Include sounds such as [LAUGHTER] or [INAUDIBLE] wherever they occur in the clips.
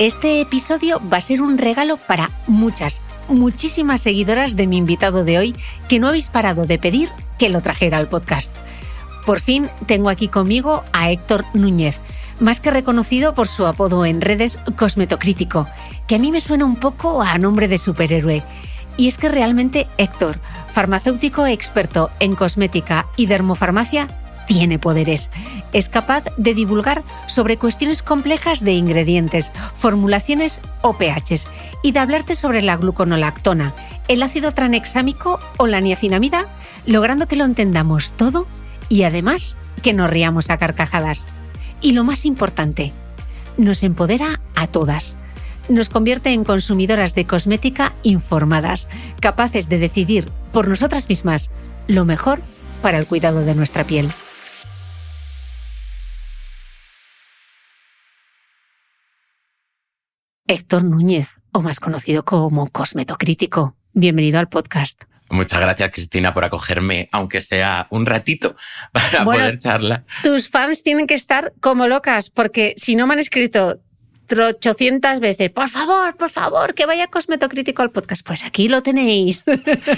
Este episodio va a ser un regalo para muchas, muchísimas seguidoras de mi invitado de hoy que no habéis parado de pedir que lo trajera al podcast. Por fin tengo aquí conmigo a Héctor Núñez, más que reconocido por su apodo en redes Cosmetocrítico, que a mí me suena un poco a nombre de superhéroe. Y es que realmente Héctor, farmacéutico experto en cosmética y dermofarmacia, tiene poderes. Es capaz de divulgar sobre cuestiones complejas de ingredientes, formulaciones o pHs y de hablarte sobre la gluconolactona, el ácido tranexámico o la niacinamida, logrando que lo entendamos todo y además que nos riamos a carcajadas. Y lo más importante, nos empodera a todas. Nos convierte en consumidoras de cosmética informadas, capaces de decidir por nosotras mismas lo mejor para el cuidado de nuestra piel. Héctor Núñez, o más conocido como Cosmetocrítico. Bienvenido al podcast. Muchas gracias, Cristina, por acogerme, aunque sea un ratito, [LAUGHS] para poder charlar. Tus fans tienen que estar como locas, porque si no me han escrito 800 veces, por favor, por favor, que vaya Cosmetocrítico al podcast. Pues aquí lo tenéis.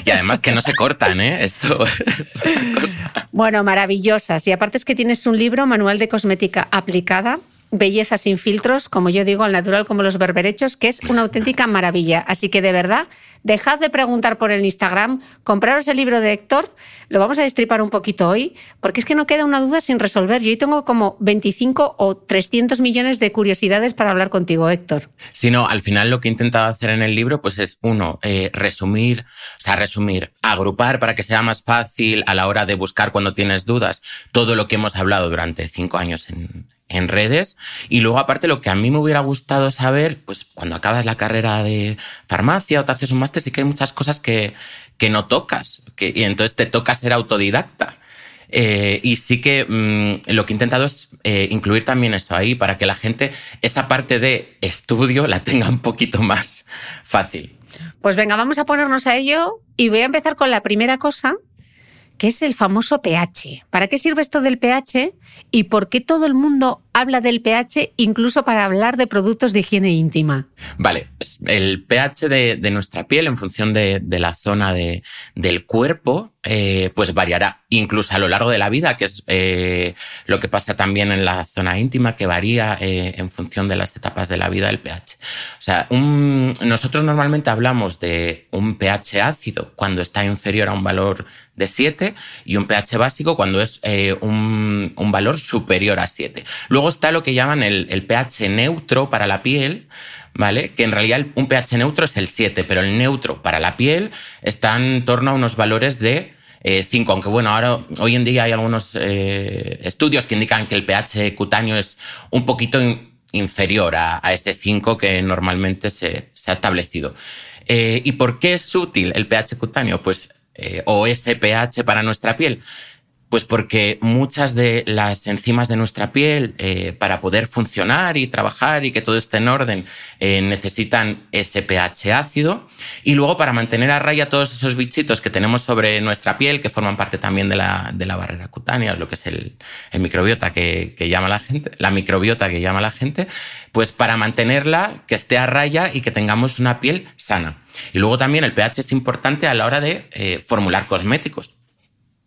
Y además que no se cortan, ¿eh? Esto [LAUGHS] es Bueno, maravillosas. Y aparte es que tienes un libro, Manual de Cosmética Aplicada, belleza sin filtros, como yo digo, al natural como los berberechos, que es una auténtica maravilla. Así que de verdad, dejad de preguntar por el Instagram, compraros el libro de Héctor, lo vamos a destripar un poquito hoy, porque es que no queda una duda sin resolver. Yo hoy tengo como 25 o 300 millones de curiosidades para hablar contigo, Héctor. Si no, al final lo que he intentado hacer en el libro, pues es uno, eh, resumir, o sea, resumir, agrupar para que sea más fácil a la hora de buscar cuando tienes dudas todo lo que hemos hablado durante cinco años en, en redes. Y luego, aparte, lo que a mí me hubiera gustado saber, pues cuando acabas la carrera de farmacia o te haces un máster, sí que hay muchas cosas que, que no tocas. Que, y entonces te toca ser autodidacta. Eh, y sí que mm, lo que he intentado es eh, incluir también eso ahí para que la gente esa parte de estudio la tenga un poquito más fácil. Pues venga, vamos a ponernos a ello y voy a empezar con la primera cosa, que es el famoso pH. ¿Para qué sirve esto del pH y por qué todo el mundo habla del pH incluso para hablar de productos de higiene íntima. Vale, pues el pH de, nuestra piel en función de, la zona del cuerpo, eh, pues variará incluso a lo largo de la vida, que es eh, lo que pasa también en la zona íntima, que varía eh, en función de las etapas de la vida del pH. O sea, nosotros normalmente hablamos de un pH ácido cuando está inferior a un valor de 7 y un pH básico cuando es un, valor superior a 7. Luego está lo que llaman el, el pH neutro para la piel, ¿vale? Que en realidad un pH neutro es el 7, pero el neutro para la piel está en torno a unos valores de 5, eh, aunque bueno, ahora hoy en día hay algunos eh, estudios que indican que el pH cutáneo es un poquito inferior a, ese 5 que normalmente se, ha establecido. Eh, ¿Y por qué es útil el pH cutáneo? Pues, o ese pH para nuestra piel. Pues porque muchas de las enzimas de nuestra piel, eh, para poder funcionar y trabajar y que todo esté en orden, eh, necesitan ese pH ácido. Y luego para mantener a raya todos esos bichitos que tenemos sobre nuestra piel, que forman parte también de la, de la barrera cutánea, lo que es el, microbiota que, que, llama la gente, la microbiota que llama la gente, pues para mantenerla, que esté a raya y que tengamos una piel sana. Y luego también el pH es importante a la hora de eh, formular cosméticos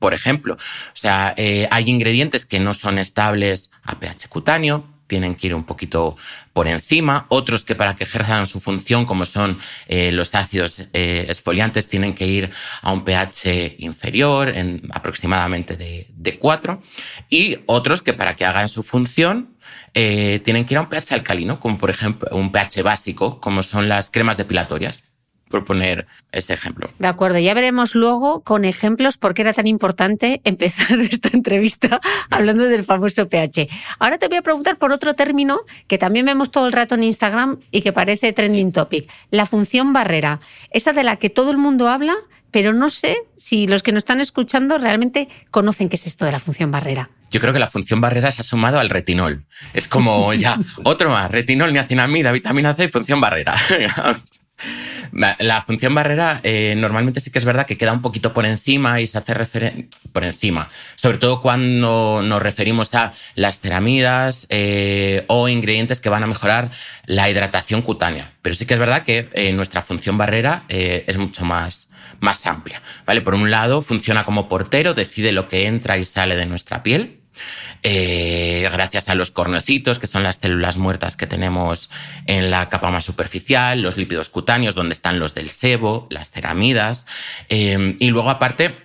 por ejemplo. O sea, eh, hay ingredientes que no son estables a pH cutáneo, tienen que ir un poquito por encima, otros que para que ejerzan su función, como son eh, los ácidos eh, esfoliantes, tienen que ir a un pH inferior, en aproximadamente de, de 4, y otros que para que hagan su función tienen que ir a un pH alcalino, como por ejemplo un pH básico, como son las cremas depilatorias proponer ese ejemplo. De acuerdo, ya veremos luego con ejemplos por qué era tan importante [LAUGHS] empezar esta entrevista hablando del famoso pH. Ahora te voy a preguntar por otro término que también vemos todo el rato en Instagram y que parece trending topic, la función barrera, esa de la que todo el mundo habla, pero no sé si los que nos están escuchando realmente conocen qué es esto de la función barrera. Yo creo que la función barrera se ha sumado al retinol. Es como ya [LAUGHS] otro más, retinol, niacinamida, vitamina C función barrera. [LAUGHS] La función barrera eh, normalmente sí que es verdad que queda un poquito por encima y se hace referencia por encima, sobre todo cuando nos referimos a las ceramidas eh, o ingredientes que van a mejorar la hidratación cutánea. Pero sí que es verdad que eh, nuestra función barrera es mucho más, más amplia. ¿vale? Por un lado, funciona como portero, decide lo que entra y sale de nuestra piel. Eh, gracias a los cornecitos, que son las células muertas que tenemos en la capa más superficial, los lípidos cutáneos, donde están los del sebo, las ceramidas. Eh, y luego, aparte,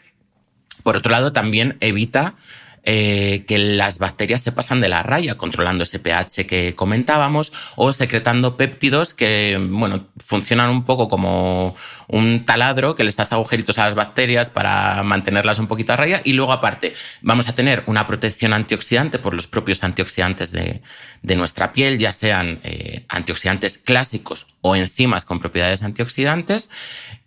por otro lado, también evita eh, que las bacterias se pasan de la raya, controlando ese pH que comentábamos, o secretando péptidos que, bueno, funcionan un poco como un taladro que les hace agujeritos a las bacterias para mantenerlas un poquito a raya. Y luego, aparte, vamos a tener una protección antioxidante por los propios antioxidantes de, nuestra piel, ya sean eh, antioxidantes clásicos o enzimas con propiedades antioxidantes.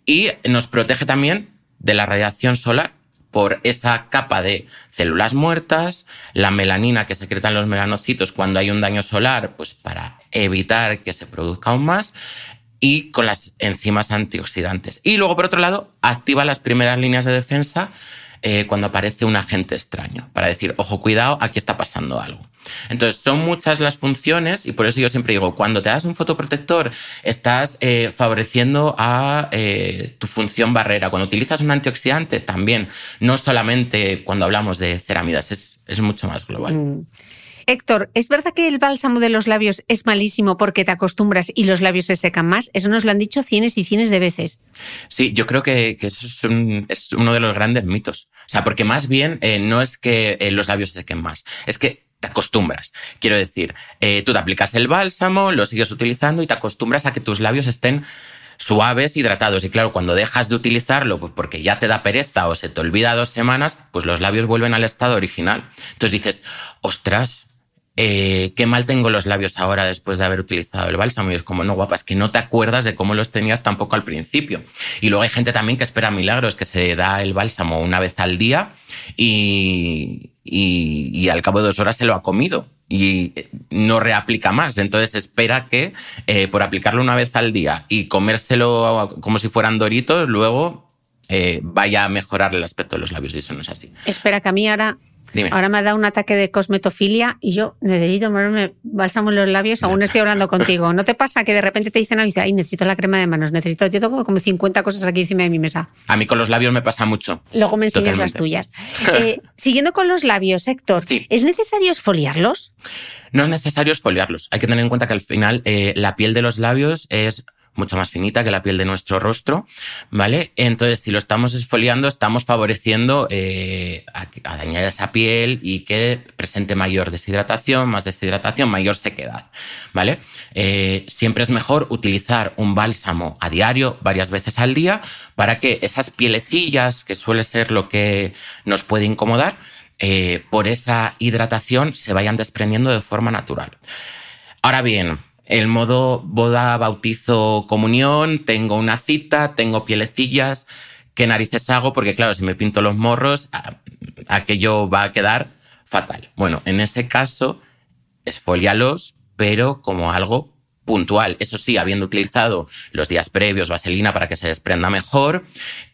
Y nos protege también de la radiación solar por esa capa de células muertas, la melanina que secretan los melanocitos cuando hay un daño solar, pues para evitar que se produzca aún más, y con las enzimas antioxidantes. Y luego, por otro lado, activa las primeras líneas de defensa eh, cuando aparece un agente extraño, para decir, ojo, cuidado, aquí está pasando algo. Entonces, son muchas las funciones y por eso yo siempre digo, cuando te das un fotoprotector, estás eh, favoreciendo a eh, tu función barrera. Cuando utilizas un antioxidante, también, no solamente cuando hablamos de ceramidas, es, es mucho más global. Mm. Héctor, ¿es verdad que el bálsamo de los labios es malísimo porque te acostumbras y los labios se secan más? Eso nos lo han dicho cienes y cienes de veces. Sí, yo creo que, eso es, uno de los grandes mitos. O sea, porque más bien eh, no es que eh, los labios se sequen más, es que te acostumbras. Quiero decir, eh, tú te aplicas el bálsamo, lo sigues utilizando y te acostumbras a que tus labios estén suaves, hidratados. Y claro, cuando dejas de utilizarlo, pues porque ya te da pereza o se te olvida dos semanas, pues los labios vuelven al estado original. Entonces dices, ostras, eh, qué mal tengo los labios ahora después de haber utilizado el bálsamo. Y es como, no, guapa, es que no te acuerdas de cómo los tenías tampoco al principio. Y luego hay gente también que espera milagros, que se da el bálsamo una vez al día y, y, al cabo de dos horas se lo ha comido y no reaplica más. Entonces espera que eh, por aplicarlo una vez al día y comérselo como si fueran doritos, luego eh, vaya a mejorar el aspecto de los labios y eso no es así. Espera que a mí ahora Dime. Ahora me ha dado un ataque de cosmetofilia y yo necesito ponerme bálsamo en los labios, aún estoy hablando contigo. ¿No te pasa que de repente te dicen, ay, necesito la crema de manos, necesito, yo tengo como 50 cosas aquí encima de mi mesa? A mí con los labios me pasa mucho. Luego me enseñas las tuyas. [LAUGHS] Eh, siguiendo con los labios, Héctor, ¿es necesario esfoliarlos? No es necesario esfoliarlos. Hay que tener en cuenta que al final eh, la piel de los labios es mucho más finita que la piel de nuestro rostro, ¿vale? Entonces, si lo estamos esfoliando, estamos favoreciendo eh, a, dañar esa piel y que presente mayor deshidratación, más deshidratación, mayor sequedad, ¿vale? Eh, siempre es mejor utilizar un bálsamo a diario, varias veces al día, para que esas pielecillas, que suele ser lo que nos puede incomodar, eh, por esa hidratación se vayan desprendiendo de forma natural. Ahora bien, el modo boda, bautizo, comunión, tengo una cita, tengo pielecillas, ¿qué narices hago? Porque claro, si me pinto los morros, aquello va a quedar fatal. Bueno, en ese caso, esfolialos, pero como algo puntual. Eso sí, habiendo utilizado los días previos vaselina para que se desprenda mejor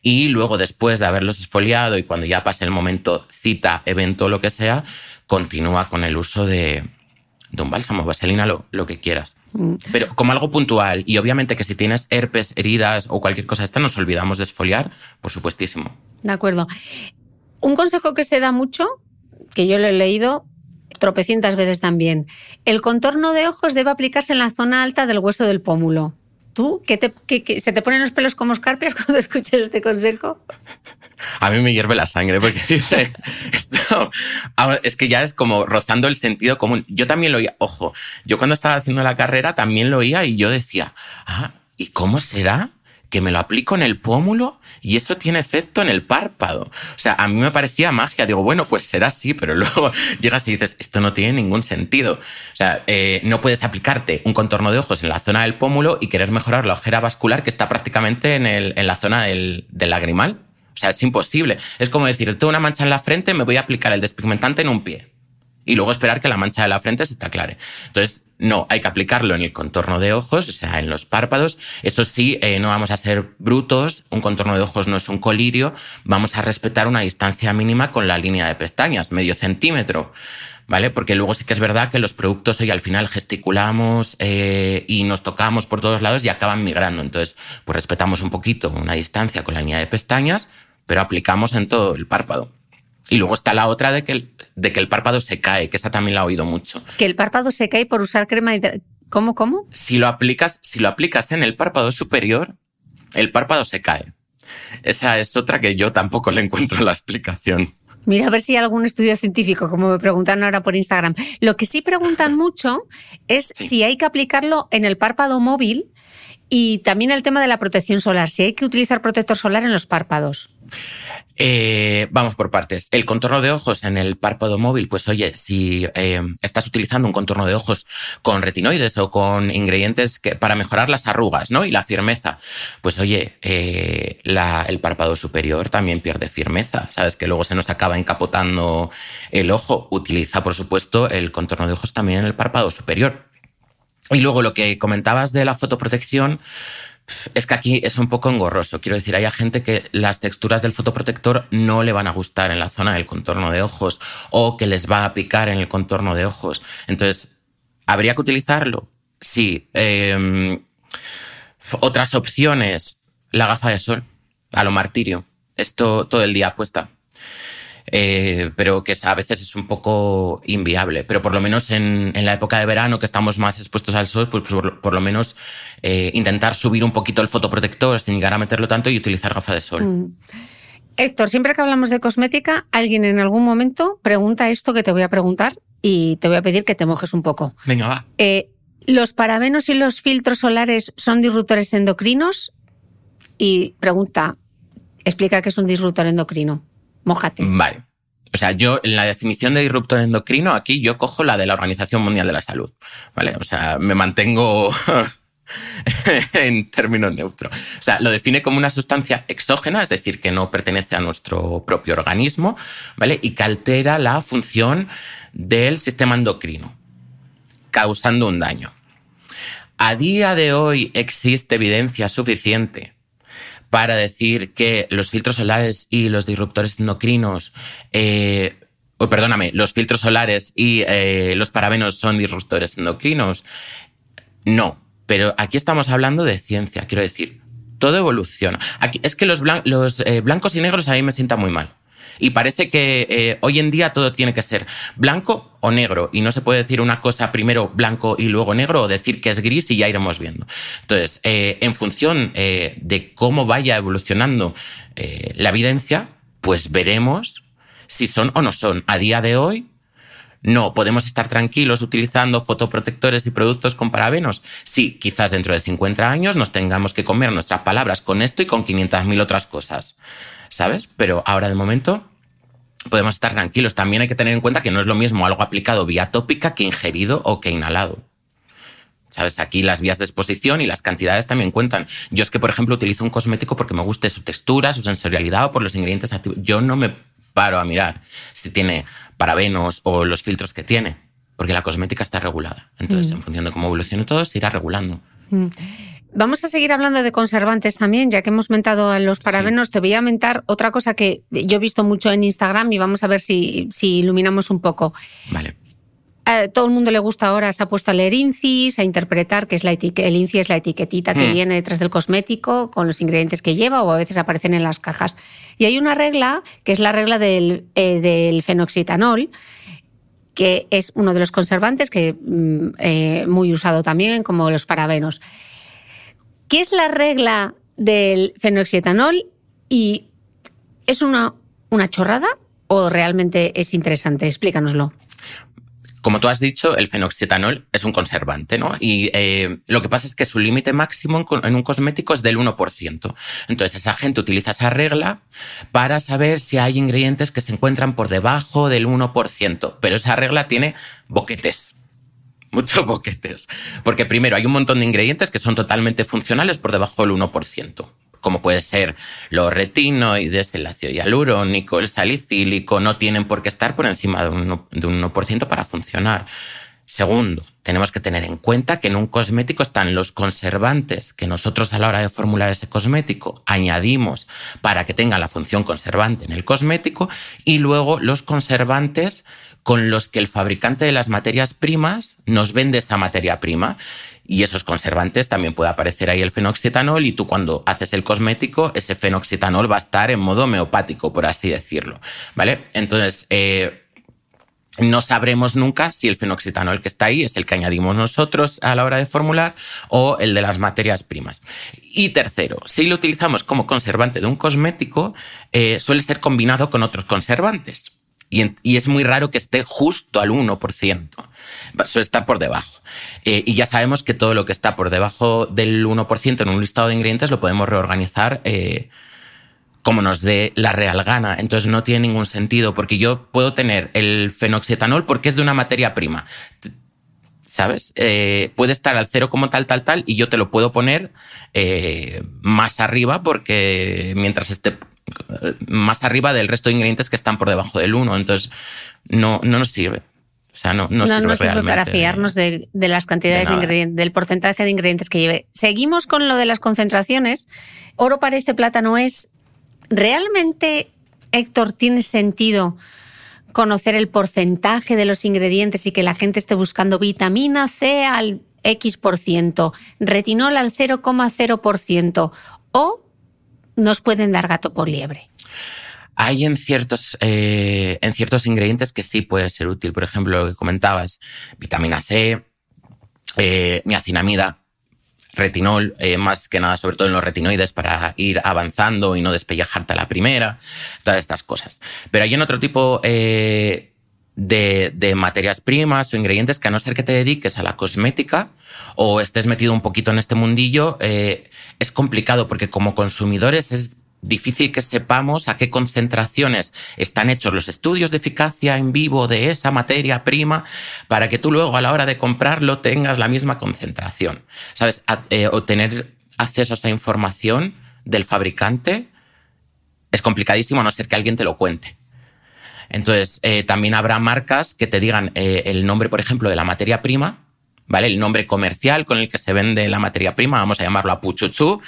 y luego después de haberlos esfoliado y cuando ya pase el momento cita, evento, lo que sea, continúa con el uso de, de un bálsamo, vaselina, lo, lo que quieras. Mm. Pero como algo puntual, y obviamente que si tienes herpes, heridas o cualquier cosa esta, nos olvidamos de esfoliar, por supuestísimo. De acuerdo. Un consejo que se da mucho, que yo lo he leído tropecientas veces también, el contorno de ojos debe aplicarse en la zona alta del hueso del pómulo. ¿Tú? ¿Qué te, ¿Se te ponen los pelos como escarpias [LAUGHS] cuando escuchas este consejo? A mí me hierve la sangre porque dice esto. Es que ya es como rozando el sentido común. Yo también lo oía, ojo, yo cuando estaba haciendo la carrera también lo oía y yo decía, ah, ¿y cómo será que me lo aplico en el pómulo y eso tiene efecto en el párpado. O sea, a mí me parecía magia. Digo, bueno, pues será así, pero [LAUGHS] luego llegas y dices, esto no tiene ningún sentido. O sea, eh, no puedes aplicarte un contorno de ojos en la zona del pómulo y querer mejorar la ojera vascular que está prácticamente en, el, en la zona del, del lagrimal. O sea, es imposible. Es como decir, tengo una mancha en la frente, me voy a aplicar el despigmentante en un pie y luego esperar que la mancha de la frente se te aclare. Entonces, no, hay que aplicarlo en el contorno de ojos, o sea, en los párpados. Eso sí, eh, no vamos a ser brutos, un contorno de ojos no es un colirio, vamos a respetar una distancia mínima con la línea de pestañas, medio centímetro. ¿Vale? Porque luego sí que es verdad que los productos hoy al final gesticulamos eh, y nos tocamos por todos lados y acaban migrando. Entonces, pues respetamos un poquito una distancia con la línea de pestañas, pero aplicamos en todo el párpado. Y luego está la otra de que, el, de que el párpado se cae, que esa también la he oído mucho. Que el párpado se cae por usar crema de... ¿Cómo, cómo? Si lo aplicas, si lo aplicas en el párpado superior, el párpado se cae. Esa es otra que yo tampoco le encuentro la explicación. Mira a ver si hay algún estudio científico, como me preguntan ahora por Instagram. Lo que sí preguntan mucho es si hay que aplicarlo en el párpado móvil y también el tema de la protección solar, si hay que utilizar protector solar en los párpados. Eh, vamos por partes. El contorno de ojos en el párpado móvil, pues oye, si eh, estás utilizando un contorno de ojos con retinoides o con ingredientes que, para mejorar las arrugas ¿no? y la firmeza, pues oye, eh, el párpado superior también pierde firmeza, ¿sabes? Que luego se nos acaba encapotando el ojo. Utiliza, por supuesto, el contorno de ojos también en el párpado superior. Y luego lo que comentabas de la fotoprotección, es que aquí es un poco engorroso. Quiero decir, hay gente que las texturas del fotoprotector no le van a gustar en la zona del contorno de ojos o que les va a picar en el contorno de ojos. Entonces, ¿habría que utilizarlo? Sí. Em, otras opciones, la gafa de sol, a lo martirio. Esto todo el día puesta. Eh, pero que a veces es un poco inviable. Pero por lo menos en, la época de verano, que estamos más expuestos al sol, pues, por, lo menos eh, intentar subir un poquito el fotoprotector sin llegar a meterlo tanto y utilizar gafa de sol. Mm. Héctor, siempre que hablamos de cosmética, alguien en algún momento pregunta esto que te voy a preguntar y te voy a pedir que te mojes un poco. Venga, va. Eh, ¿Los parabenos y los filtros solares son disruptores endocrinos? Y pregunta, explica qué es un disruptor endocrino. Mójate. Vale. O sea, yo en la definición de disruptor endocrino, aquí yo cojo la de la Organización Mundial de la Salud. ¿Vale? O sea, me mantengo [LAUGHS] en términos neutros. O sea, lo define como una sustancia exógena, es decir, que no pertenece a nuestro propio organismo, ¿vale? Y que altera la función del sistema endocrino, causando un daño. A día de hoy existe evidencia suficiente para decir que los filtros solares y los disruptores endocrinos eh, perdóname, los filtros solares y eh, los parabenos son disruptores endocrinos. No, pero aquí estamos hablando de ciencia, quiero decir, todo evoluciona. Es que los, eh, blancos y negros a mí me sientan muy mal. Y parece que eh, hoy en día todo tiene que ser blanco o negro. Y no se puede decir una cosa primero blanco y luego negro o decir que es gris y ya iremos viendo. Entonces, en función de cómo vaya evolucionando la evidencia, pues veremos si son o no son. A día de hoy, no, podemos estar tranquilos utilizando fotoprotectores y productos con parabenos. Sí, quizás dentro de 50 años nos tengamos que comer nuestras palabras con esto y con 500.000 otras cosas, ¿sabes? Pero ahora de momento podemos estar tranquilos. También hay que tener en cuenta que no es lo mismo algo aplicado vía tópica que ingerido o que inhalado. ¿Sabes? Aquí las vías de exposición y las cantidades también cuentan. Yo es que, por ejemplo, utilizo un cosmético porque me guste su textura, su sensorialidad o por los ingredientes activos. Yo no me paro a mirar si tiene parabenos o los filtros que tiene, porque la cosmética está regulada. Entonces, mm. en función de cómo evolucione todo, se irá regulando. Mm. Vamos a seguir hablando de conservantes también, ya que hemos mentado a los parabenos. Te voy a mentar otra cosa que yo he visto mucho en Instagram y vamos a ver si, si iluminamos un poco. Vale. A todo el mundo le gusta ahora, se ha puesto a leer INCIS, a interpretar que es la el INCI es la etiquetita que mm. viene detrás del cosmético con los ingredientes que lleva o a veces aparecen en las cajas. Y hay una regla, que es la regla del, eh, del fenoxitanol, que es uno de los conservantes que mm, eh, muy usado también como los parabenos. ¿Qué es la regla del fenoxitanol y es una, una chorrada o realmente es interesante? Explícanoslo. Como tú has dicho, el fenoxitanol es un conservante, ¿no? Y eh, lo que pasa es que su límite máximo en un cosmético es del 1%. Entonces, esa gente utiliza esa regla para saber si hay ingredientes que se encuentran por debajo del 1%. Pero esa regla tiene boquetes [LAUGHS] muchos boquetes. Porque primero hay un montón de ingredientes que son totalmente funcionales por debajo del 1% como puede ser los retinoides, el ácido hialurónico, el salicílico, no tienen por qué estar por encima de un, de un 1% para funcionar. Segundo, tenemos que tener en cuenta que en un cosmético están los conservantes que nosotros a la hora de formular ese cosmético añadimos para que tenga la función conservante en el cosmético y luego los conservantes con los que el fabricante de las materias primas nos vende esa materia prima. Y esos conservantes también puede aparecer ahí el fenoxitanol y tú cuando haces el cosmético, ese fenoxitanol va a estar en modo homeopático, por así decirlo. ¿Vale? Entonces, eh, no sabremos nunca si el fenoxitanol que está ahí es el que añadimos nosotros a la hora de formular o el de las materias primas. Y tercero, si lo utilizamos como conservante de un cosmético, eh, suele ser combinado con otros conservantes. Y, es muy raro que esté justo al 1%. Suele estar por debajo. Eh, y ya sabemos que todo lo que está por debajo del 1% en un listado de ingredientes lo podemos reorganizar eh, como nos dé la real gana. Entonces no tiene ningún sentido porque yo puedo tener el fenoxetanol porque es de una materia prima. ¿Sabes? Eh, puede estar al cero como tal, tal, tal, y yo te lo puedo poner más arriba porque mientras esté más arriba del resto de ingredientes que están por debajo del 1. Entonces, no, no nos sirve. O sea, no, no, no sirve, para fiarnos de, las cantidades de, ingredientes, del porcentaje de ingredientes que lleve. Seguimos con lo de las concentraciones. Oro parece, plata no es. ¿Realmente, Héctor, tiene sentido conocer el porcentaje de los ingredientes y que la gente esté buscando vitamina C al X por ciento, retinol al 0,0% o nos pueden dar gato por liebre? Hay en ciertos, eh, en ciertos ingredientes que sí puede ser útil. Por ejemplo, lo que comentabas, vitamina C, eh, niacinamida, retinol, eh, más que nada, sobre todo en los retinoides, para ir avanzando y no despellejarte a la primera, todas estas cosas. Pero hay en otro tipo de, de, materias primas o ingredientes que a no ser que te dediques a la cosmética o estés metido un poquito en este mundillo, es complicado porque como consumidores es difícil que sepamos a qué concentraciones están hechos los estudios de eficacia en vivo de esa materia prima para que tú luego a la hora de comprarlo tengas la misma concentración. ¿Sabes? Eh, obtener acceso a esa información del fabricante es complicadísimo a no ser que alguien te lo cuente. Entonces, eh, también habrá marcas que te digan eh, el nombre, por ejemplo, de la materia prima, ¿vale? El nombre comercial con el que se vende la materia prima, vamos a llamarlo Apuchuchu,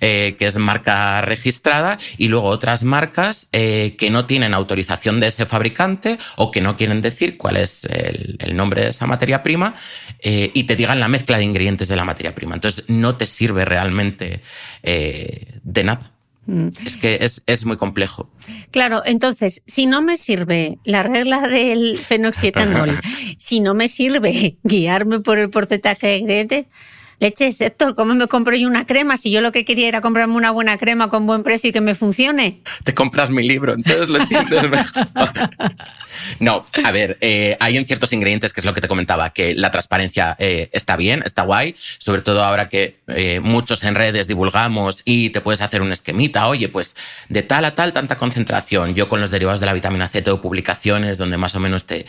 eh, que es marca registrada, y luego otras marcas eh, que no tienen autorización de ese fabricante o que no quieren decir cuál es el, nombre de esa materia prima y te digan la mezcla de ingredientes de la materia prima. Entonces no te sirve realmente de nada. Mm. Es que es, muy complejo. Claro, entonces, si no me sirve la regla del fenoxietanol, [LAUGHS] si no me sirve guiarme por el porcentaje de ingredientes, leches, Héctor, ¿cómo me compro yo una crema si yo lo que quería era comprarme una buena crema con buen precio y que me funcione? Te compras mi libro, entonces lo entiendes mejor. [LAUGHS] No, a ver, eh, hay en ciertos ingredientes, que es lo que te comentaba, que la transparencia eh, está bien, está guay, sobre todo ahora que eh, muchos en redes divulgamos y te puedes hacer un esquemita, oye, pues de tal a tal tanta concentración. Yo con los derivados de la vitamina C tengo publicaciones donde más o menos te,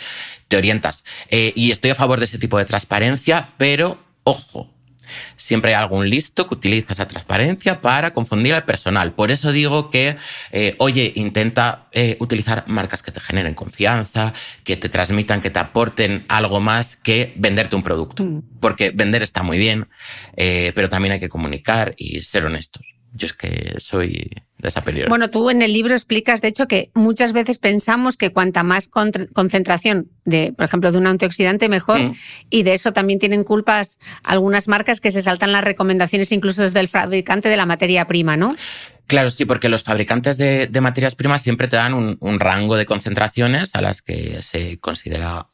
te orientas. y estoy a favor de ese tipo de transparencia, pero ojo, Siempre hay algún listo que utiliza esa transparencia para confundir al personal. Por eso digo que, eh, oye, intenta eh, utilizar marcas que te generen confianza, que te transmitan, que te aporten algo más que venderte un producto. Mm. Porque vender está muy bien, eh, pero también hay que comunicar y ser honestos. Yo es que soy de esa película. Bueno, tú en el libro explicas, de hecho, que muchas veces pensamos que cuanta más concentración de, por ejemplo, de un antioxidante, mejor. Mm. Y de eso también tienen culpas algunas marcas que se saltan las recomendaciones incluso desde el fabricante de la materia prima, ¿no? Claro, sí, porque los fabricantes de, materias primas siempre te dan un rango de concentraciones a las que se considera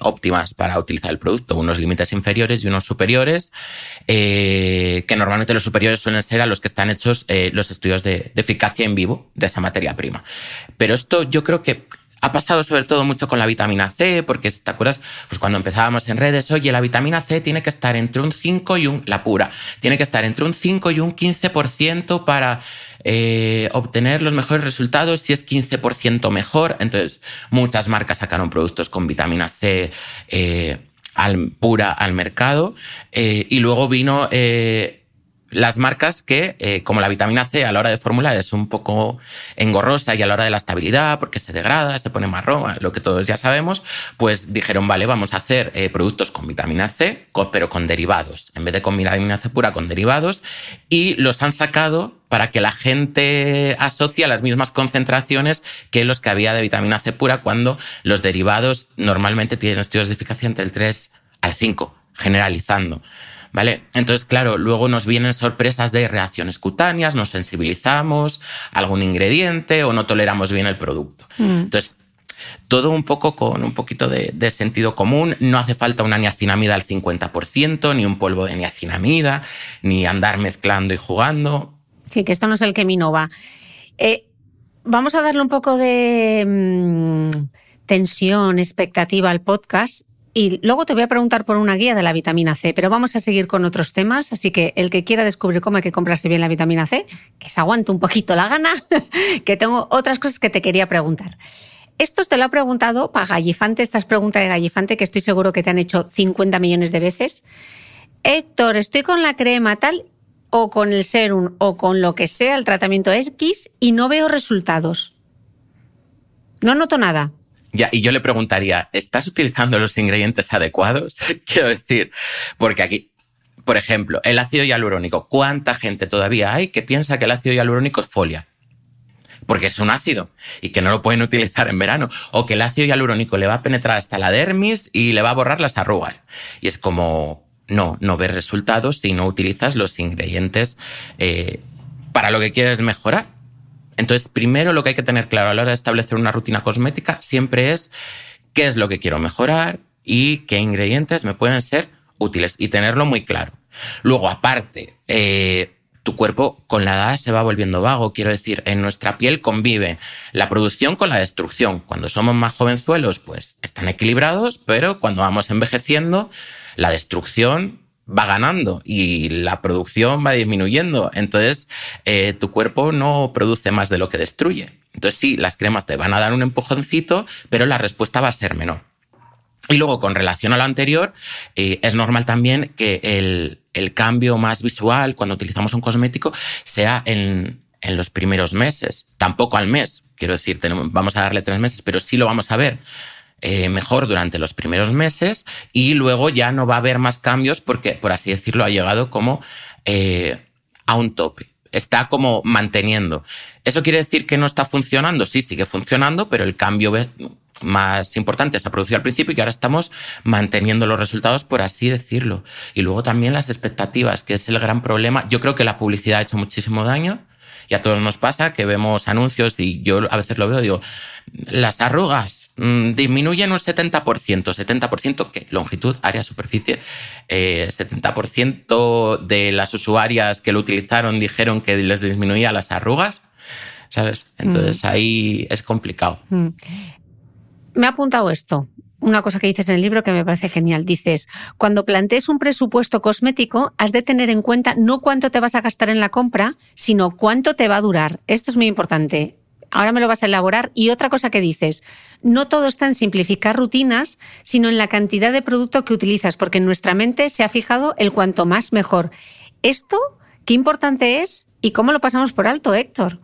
óptimas para utilizar el producto, unos límites inferiores y unos superiores, eh, que normalmente los superiores suelen ser a los que están hechos eh, los estudios de, de, eficacia en vivo de esa materia prima. Pero esto yo creo que ha pasado sobre todo mucho con la vitamina C, porque te acuerdas, pues cuando empezábamos en redes, oye, la vitamina C tiene que estar entre un 5 y un, la pura, tiene que estar entre un 5 y un 15% para eh, obtener los mejores resultados, si es 15% mejor. Entonces, muchas marcas sacaron productos con vitamina C. Eh, al, pura al mercado eh, y luego vino las marcas que, eh, como la vitamina C a la hora de formular es un poco engorrosa y a la hora de la estabilidad, porque se degrada, se pone marrón, lo que todos ya sabemos, pues dijeron, vale, vamos a hacer eh, productos con vitamina C, pero con derivados, en vez de con vitamina C pura, con derivados, y los han sacado para que la gente asocie las mismas concentraciones que los que había de vitamina C pura, cuando los derivados normalmente tienen estudios de eficacia entre el 3 al 5, generalizando. ¿Vale? Entonces, claro, luego nos vienen sorpresas de reacciones cutáneas, nos sensibilizamos a algún ingrediente o no toleramos bien el producto. Mm. Entonces, todo un poco con un poquito de, sentido común. No hace falta una niacinamida al 50%, ni un polvo de niacinamida, ni andar mezclando y jugando. Sí, que esto no es el que minova. Eh, vamos a darle un poco de mm, tensión, expectativa al podcast y luego te voy a preguntar por una guía de la vitamina C, pero vamos a seguir con otros temas, así que el que quiera descubrir cómo hay que comprarse bien la vitamina C, que se aguante un poquito la gana, [LAUGHS] que tengo otras cosas que te quería preguntar. Esto te lo ha preguntado para Gallifante, estas preguntas de Gallifante que estoy seguro que te han hecho 50 millones de veces. Héctor, estoy con la crema tal o con el serum o con lo que sea, el tratamiento X y no veo resultados. No noto nada. Y yo le preguntaría, ¿estás utilizando los ingredientes adecuados? [LAUGHS] Quiero decir, porque aquí, por ejemplo, el ácido hialurónico. ¿Cuánta gente todavía hay que piensa que el ácido hialurónico es folia? Porque es un ácido y que no lo pueden utilizar en verano. O que el ácido hialurónico le va a penetrar hasta la dermis y le va a borrar las arrugas. Y es como, no, no ves resultados si no utilizas los ingredientes eh, para lo que quieres mejorar. Entonces, primero lo que hay que tener claro a la hora de establecer una rutina cosmética siempre es qué es lo que quiero mejorar y qué ingredientes me pueden ser útiles y tenerlo muy claro. Luego, aparte, eh, tu cuerpo con la edad se va volviendo vago. Quiero decir, en nuestra piel convive la producción con la destrucción. Cuando somos más jovenzuelos, pues están equilibrados, pero cuando vamos envejeciendo, la destrucción va ganando y la producción va disminuyendo. Entonces, eh, tu cuerpo no produce más de lo que destruye. Entonces, sí, las cremas te van a dar un empujoncito, pero la respuesta va a ser menor. Y luego, con relación a lo anterior, eh, es normal también que el, cambio más visual cuando utilizamos un cosmético sea en, en los primeros meses, tampoco al mes. Quiero decir, vamos a darle tres meses, pero sí lo vamos a ver eh, mejor durante los primeros meses y luego ya no va a haber más cambios porque, por así decirlo, ha llegado como eh, a un tope. Está como manteniendo. ¿Eso quiere decir que no está funcionando? Sí, sigue funcionando, pero el cambio más importante se ha producido al principio y que ahora estamos manteniendo los resultados, por así decirlo. Y luego también las expectativas, que es el gran problema. Yo creo que la publicidad ha hecho muchísimo daño y a todos nos pasa que vemos anuncios y yo a veces lo veo, digo, las arrugas mm, disminuyen un 70%, 70% que longitud, área, superficie, 70% eh, de las usuarias que lo utilizaron dijeron que les disminuía las arrugas, ¿sabes? Entonces mm. ahí es complicado. Mm. Me ha apuntado esto una cosa que dices en el libro que me parece genial. Dices, cuando plantees un presupuesto cosmético, has de tener en cuenta no cuánto te vas a gastar en la compra, sino cuánto te va a durar. Esto es muy importante. Ahora me lo vas a elaborar. Y otra cosa que dices, no todo está en simplificar rutinas, sino en la cantidad de producto que utilizas, porque en nuestra mente se ha fijado el cuanto más mejor. Esto, qué importante es y cómo lo pasamos por alto, Héctor.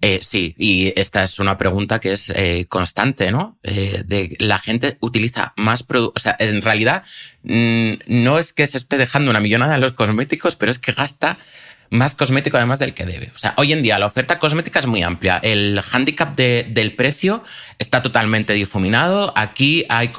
Eh, sí, y esta es una pregunta que es eh, constante, ¿no? Eh, de la gente utiliza más productos. O sea, en realidad mm, no es que se esté dejando una millonada en los cosméticos, pero es que gasta más cosmético además del que debe. O sea, hoy en día la oferta cosmética es muy amplia. El handicap del precio está totalmente difuminado. Aquí hay,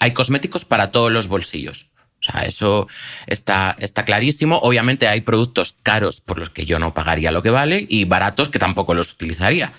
hay cosméticos para todos los bolsillos. O sea, eso está, está clarísimo. Obviamente hay productos caros por los que yo no pagaría lo que vale y baratos que tampoco los utilizaría.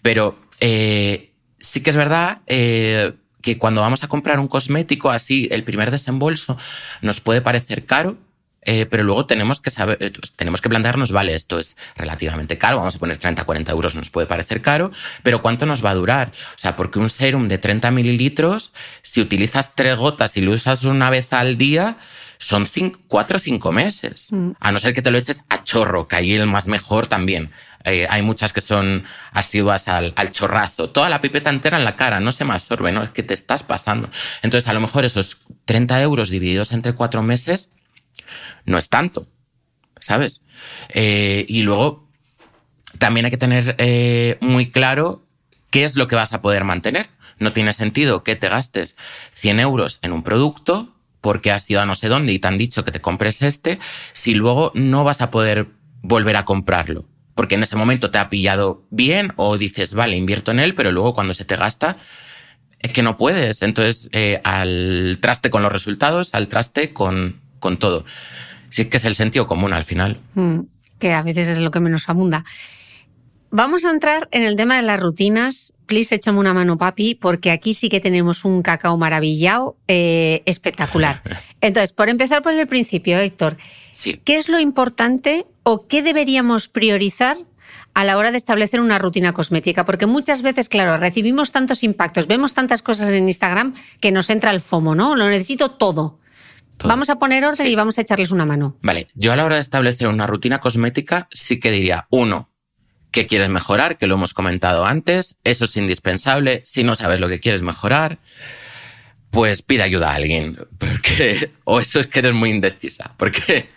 Pero eh, sí que es verdad eh, que cuando vamos a comprar un cosmético así, el primer desembolso nos puede parecer caro, eh, pero luego tenemos que saber, eh, tenemos que plantearnos, vale, esto es relativamente caro, vamos a poner 30, 40 euros, nos puede parecer caro, pero ¿cuánto nos va a durar? O sea, porque un serum de 30 mililitros, si utilizas tres gotas y lo usas una vez al día, son cinco, cuatro o cinco meses. Mm. A no ser que te lo eches a chorro, que ahí el más mejor también. Eh, hay muchas que son asiduas al, al, chorrazo. Toda la pipeta entera en la cara, no se me absorbe, ¿no? Es que te estás pasando. Entonces, a lo mejor esos 30 euros divididos entre cuatro meses no es tanto, ¿sabes? Eh, y luego también hay que tener eh, muy claro qué es lo que vas a poder mantener. No tiene sentido que te gastes 100 euros en un producto porque has ido a no sé dónde y te han dicho que te compres este, si luego no vas a poder volver a comprarlo. Porque en ese momento te ha pillado bien o dices, vale, invierto en él, pero luego cuando se te gasta, es que no puedes. Entonces, eh, al traste con los resultados, al traste con, con todo. Sí que es el sentido común al final. Mm, que a veces es lo que menos abunda. Vamos a entrar en el tema de las rutinas. Please, échame una mano, papi, porque aquí sí que tenemos un cacao maravillado eh, espectacular. [LAUGHS] Entonces, por empezar por el principio, Héctor, sí. ¿qué es lo importante o qué deberíamos priorizar a la hora de establecer una rutina cosmética? Porque muchas veces, claro, recibimos tantos impactos, vemos tantas cosas en Instagram que nos entra el FOMO, ¿no? Lo necesito todo. Vamos a poner orden y vamos a echarles una mano. Vale, yo a la hora de establecer una rutina cosmética sí que diría, uno, que quieres mejorar, que lo hemos comentado antes, eso es indispensable, si no sabes lo que quieres mejorar, pues pide ayuda a alguien, porque, [LAUGHS] o eso es que eres muy indecisa, porque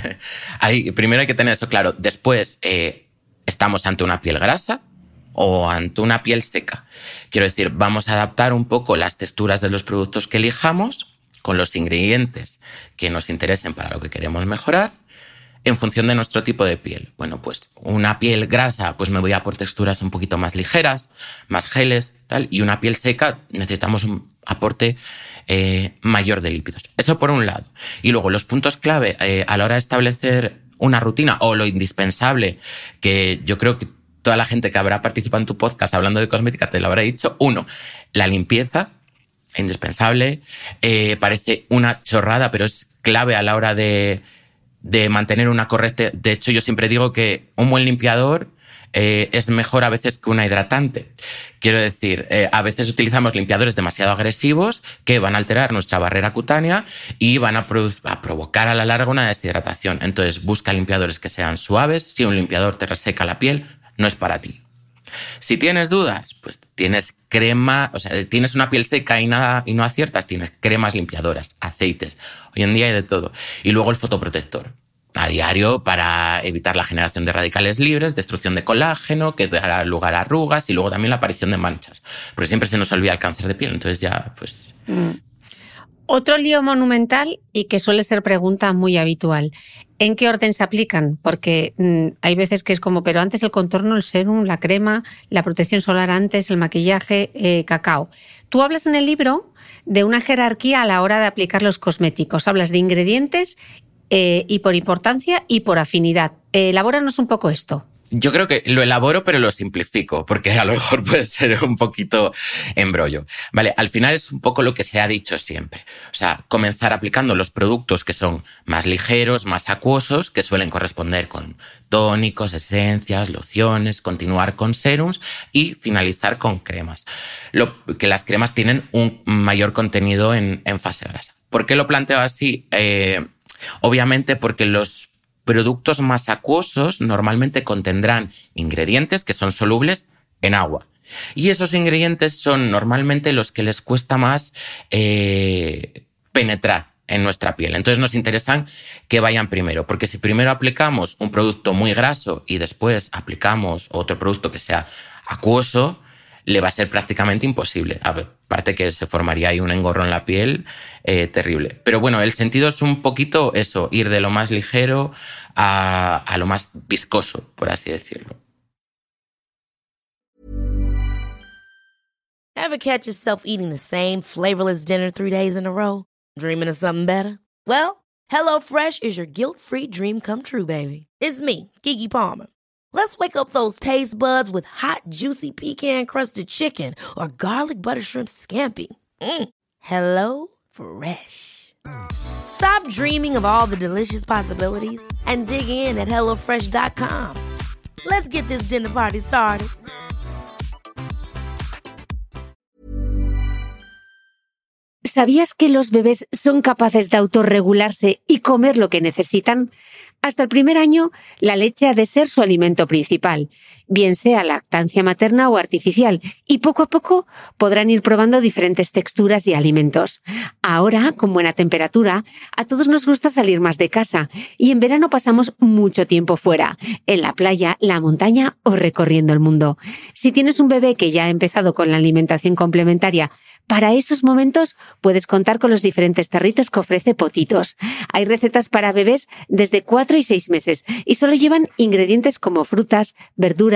[LAUGHS] hay, primero hay que tener eso claro, después eh, estamos ante una piel grasa, o ante una piel seca. Quiero decir, vamos a adaptar un poco las texturas de los productos que elijamos con los ingredientes que nos interesen para lo que queremos mejorar en función de nuestro tipo de piel. Bueno, pues una piel grasa, pues me voy a por texturas un poquito más ligeras, más geles, tal, y una piel seca necesitamos un aporte eh, mayor de lípidos. Eso por un lado. Y luego los puntos clave eh, a la hora de establecer una rutina o lo indispensable, que yo creo que toda la gente que habrá participado en tu podcast hablando de cosmética te lo habrá dicho. Uno, la limpieza indispensable. Eh, parece una chorrada, pero es clave a la hora de, mantener una correcta. De hecho, yo siempre digo que un buen limpiador eh, es mejor a veces que una hidratante. Quiero decir, eh, a veces utilizamos limpiadores demasiado agresivos que van a alterar nuestra barrera cutánea y van a, a, provocar a la larga una deshidratación. Entonces, busca limpiadores que sean suaves. Si un limpiador te reseca la piel, no es para ti. Si tienes dudas, pues tienes crema, o sea, tienes una piel seca y, nada, y no aciertas, tienes cremas limpiadoras, aceites. Hoy en día hay de todo. Y luego el fotoprotector. a diario para evitar la generación de radicales libres, destrucción de colágeno, que dará lugar a arrugas y luego también la aparición de manchas. Porque siempre se nos olvida el cáncer de piel, entonces ya, pues. Mm. Otro lío monumental y que suele ser pregunta muy habitual. ¿En qué orden se aplican? Porque mm, hay veces que es como, pero antes el contorno, el serum, la crema, la protección solar antes, el maquillaje, eh, cacao. Tú hablas en el libro de una jerarquía a la hora de aplicar los cosméticos. Hablas de ingredientes eh, y por importancia y por afinidad. elabóranos un poco esto. Yo creo que lo elaboro, pero lo simplifico, porque a lo mejor [LAUGHS] puede ser un poquito embrollo. Vale, al final es un poco lo que se ha dicho siempre. O sea, comenzar aplicando los productos que son más ligeros, más acuosos, que suelen corresponder con tónicos, esencias, lociones, continuar con serums y finalizar con cremas. Lo, que las cremas tienen un mayor contenido en, fase grasa. ¿Por qué lo planteo así? Eh, obviamente porque los productos más acuosos normalmente contendrán ingredientes que son solubles en agua. Y esos ingredientes son normalmente los que les cuesta más eh, penetrar en nuestra piel. Entonces nos interesan que vayan primero, porque si primero aplicamos un producto muy graso y después aplicamos otro producto que sea acuoso, le va a ser prácticamente imposible. Aparte que se formaría ahí un engorro en la piel eh, terrible. Pero bueno, el sentido es un poquito eso, ir de lo más ligero a, a lo más viscoso, por así decirlo. Ever catch yourself eating the same flavorless dinner three days in a row? Dreaming of something better? Well, HelloFresh is your guilt-free dream come true, baby. It's me, Kiki Palmer. Let's wake up those taste buds with hot, juicy pecan crusted chicken or garlic butter shrimp scampi. Mm. Hello Fresh. Stop dreaming of all the delicious possibilities and dig in at HelloFresh.com. Let's get this dinner party started. ¿Sabías que los bebés son capaces de autorregularse y comer lo que necesitan? Hasta el primer año, la leche ha de ser su alimento principal, bien sea lactancia materna o artificial, y poco a poco podrán ir probando diferentes texturas y alimentos. Ahora, con buena temperatura, a todos nos gusta salir más de casa, y en verano pasamos mucho tiempo fuera, en la playa, la montaña o recorriendo el mundo. Si tienes un bebé que ya ha empezado con la alimentación complementaria, para esos momentos puedes contar con los diferentes tarritos que ofrece Potitos. Hay recetas para bebés desde 4 y 6 meses y solo llevan ingredientes como frutas, verduras,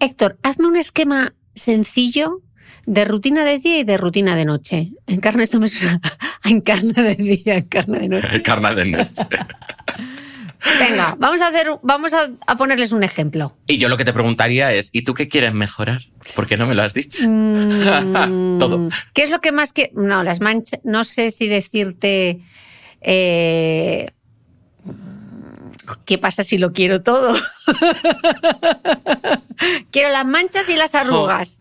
Héctor, hazme un esquema sencillo de rutina de día y de rutina de noche. Encarna esto me suena [LAUGHS] encarna de día, encarna de noche. Encarna de noche. Venga, vamos a hacer, vamos a, ponerles un ejemplo. Y yo lo que te preguntaría es, ¿y tú qué quieres mejorar? ¿Por qué no me lo has dicho? Mm, [LAUGHS] Todo. ¿Qué es lo que más que, no, las manchas, no sé si decirte, eh, ¿qué pasa si lo quiero todo? [LAUGHS] quiero las manchas y las arrugas.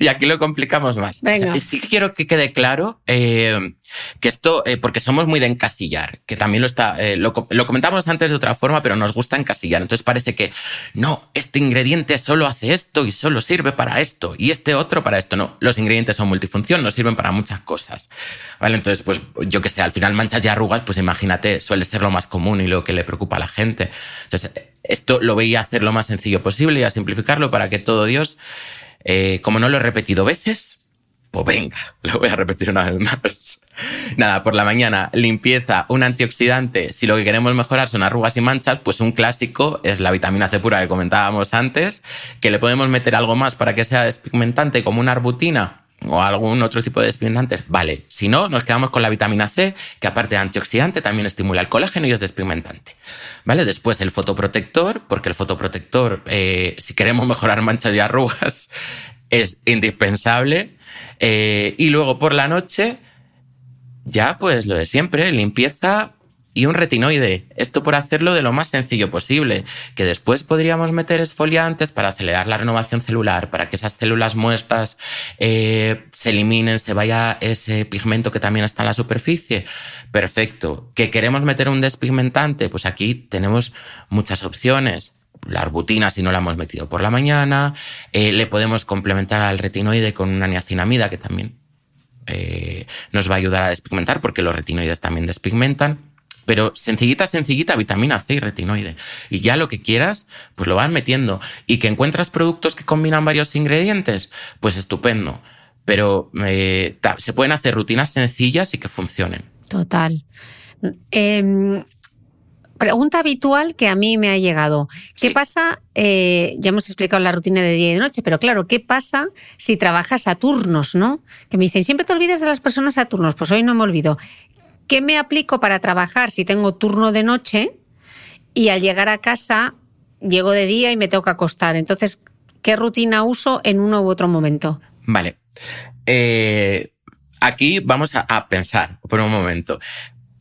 Y aquí lo complicamos más. sí que quiero que quede claro eh, que esto, eh, porque somos muy de encasillar, que también lo está, eh, lo, comentamos antes de otra forma, pero nos gusta encasillar. Entonces parece que no, este ingrediente solo hace esto y solo sirve para esto y este otro para esto. No, los ingredientes son multifunción, nos sirven para muchas cosas. ¿Vale? Entonces, pues yo que sé, al final manchas y arrugas, pues imagínate, suele ser lo más común y lo que le preocupa a la gente. Entonces, esto lo veía hacer lo más sencillo posible y a simplificarlo para que todo Dios eh, como no lo he repetido veces, pues venga, [LAUGHS] lo voy a repetir una vez más. Nada, por la mañana, limpieza, un antioxidante. Si lo que queremos mejorar son arrugas y manchas, pues un clásico es la vitamina C pura que comentábamos antes, que le podemos meter algo más para que sea despigmentante como una arbutina o algún otro tipo de despigmentantes. Vale, si no, nos quedamos con la vitamina C, que aparte de antioxidante también estimula el colágeno y es despigmentante. ¿Vale? Después el fotoprotector, porque el fotoprotector, eh, si queremos mejorar manchas y arrugas, [LAUGHS] es indispensable. Eh, y luego por la noche, ya pues lo de siempre, limpieza, y un retinoide. Esto por hacerlo de lo más sencillo posible, que después podríamos meter esfoliantes para acelerar la renovación celular, para que esas células muertas eh, se eliminen, se vaya ese pigmento que también está en la superficie. Perfecto. ¿Que queremos meter un despigmentante? Pues aquí tenemos muchas opciones la arbutina si no la hemos metido por la mañana, eh, le podemos complementar al retinoide con una niacinamida que también eh, nos va a ayudar a despigmentar porque los retinoides también despigmentan. Pero sencillita, sencillita, vitamina C y retinoide. Y ya lo que quieras, pues lo van metiendo. Y que encuentras productos que combinan varios ingredientes, pues estupendo. Pero eh, se pueden hacer rutinas sencillas y que funcionen. Total. Em, pregunta habitual que a mí me ha llegado. ¿Qué pasa? Eh, ya hemos explicado la rutina de día y de noche, pero claro, ¿qué pasa si trabajas a turnos, no? Que me dicen, siempre te olvidas de las personas a turnos. Pues hoy no me olvido. ¿Qué me aplico para trabajar si tengo turno de noche y al llegar a casa llego de día y me tengo que acostar? Entonces, ¿qué rutina uso en uno u otro momento? Vale. Eh, aquí vamos a pensar por un momento.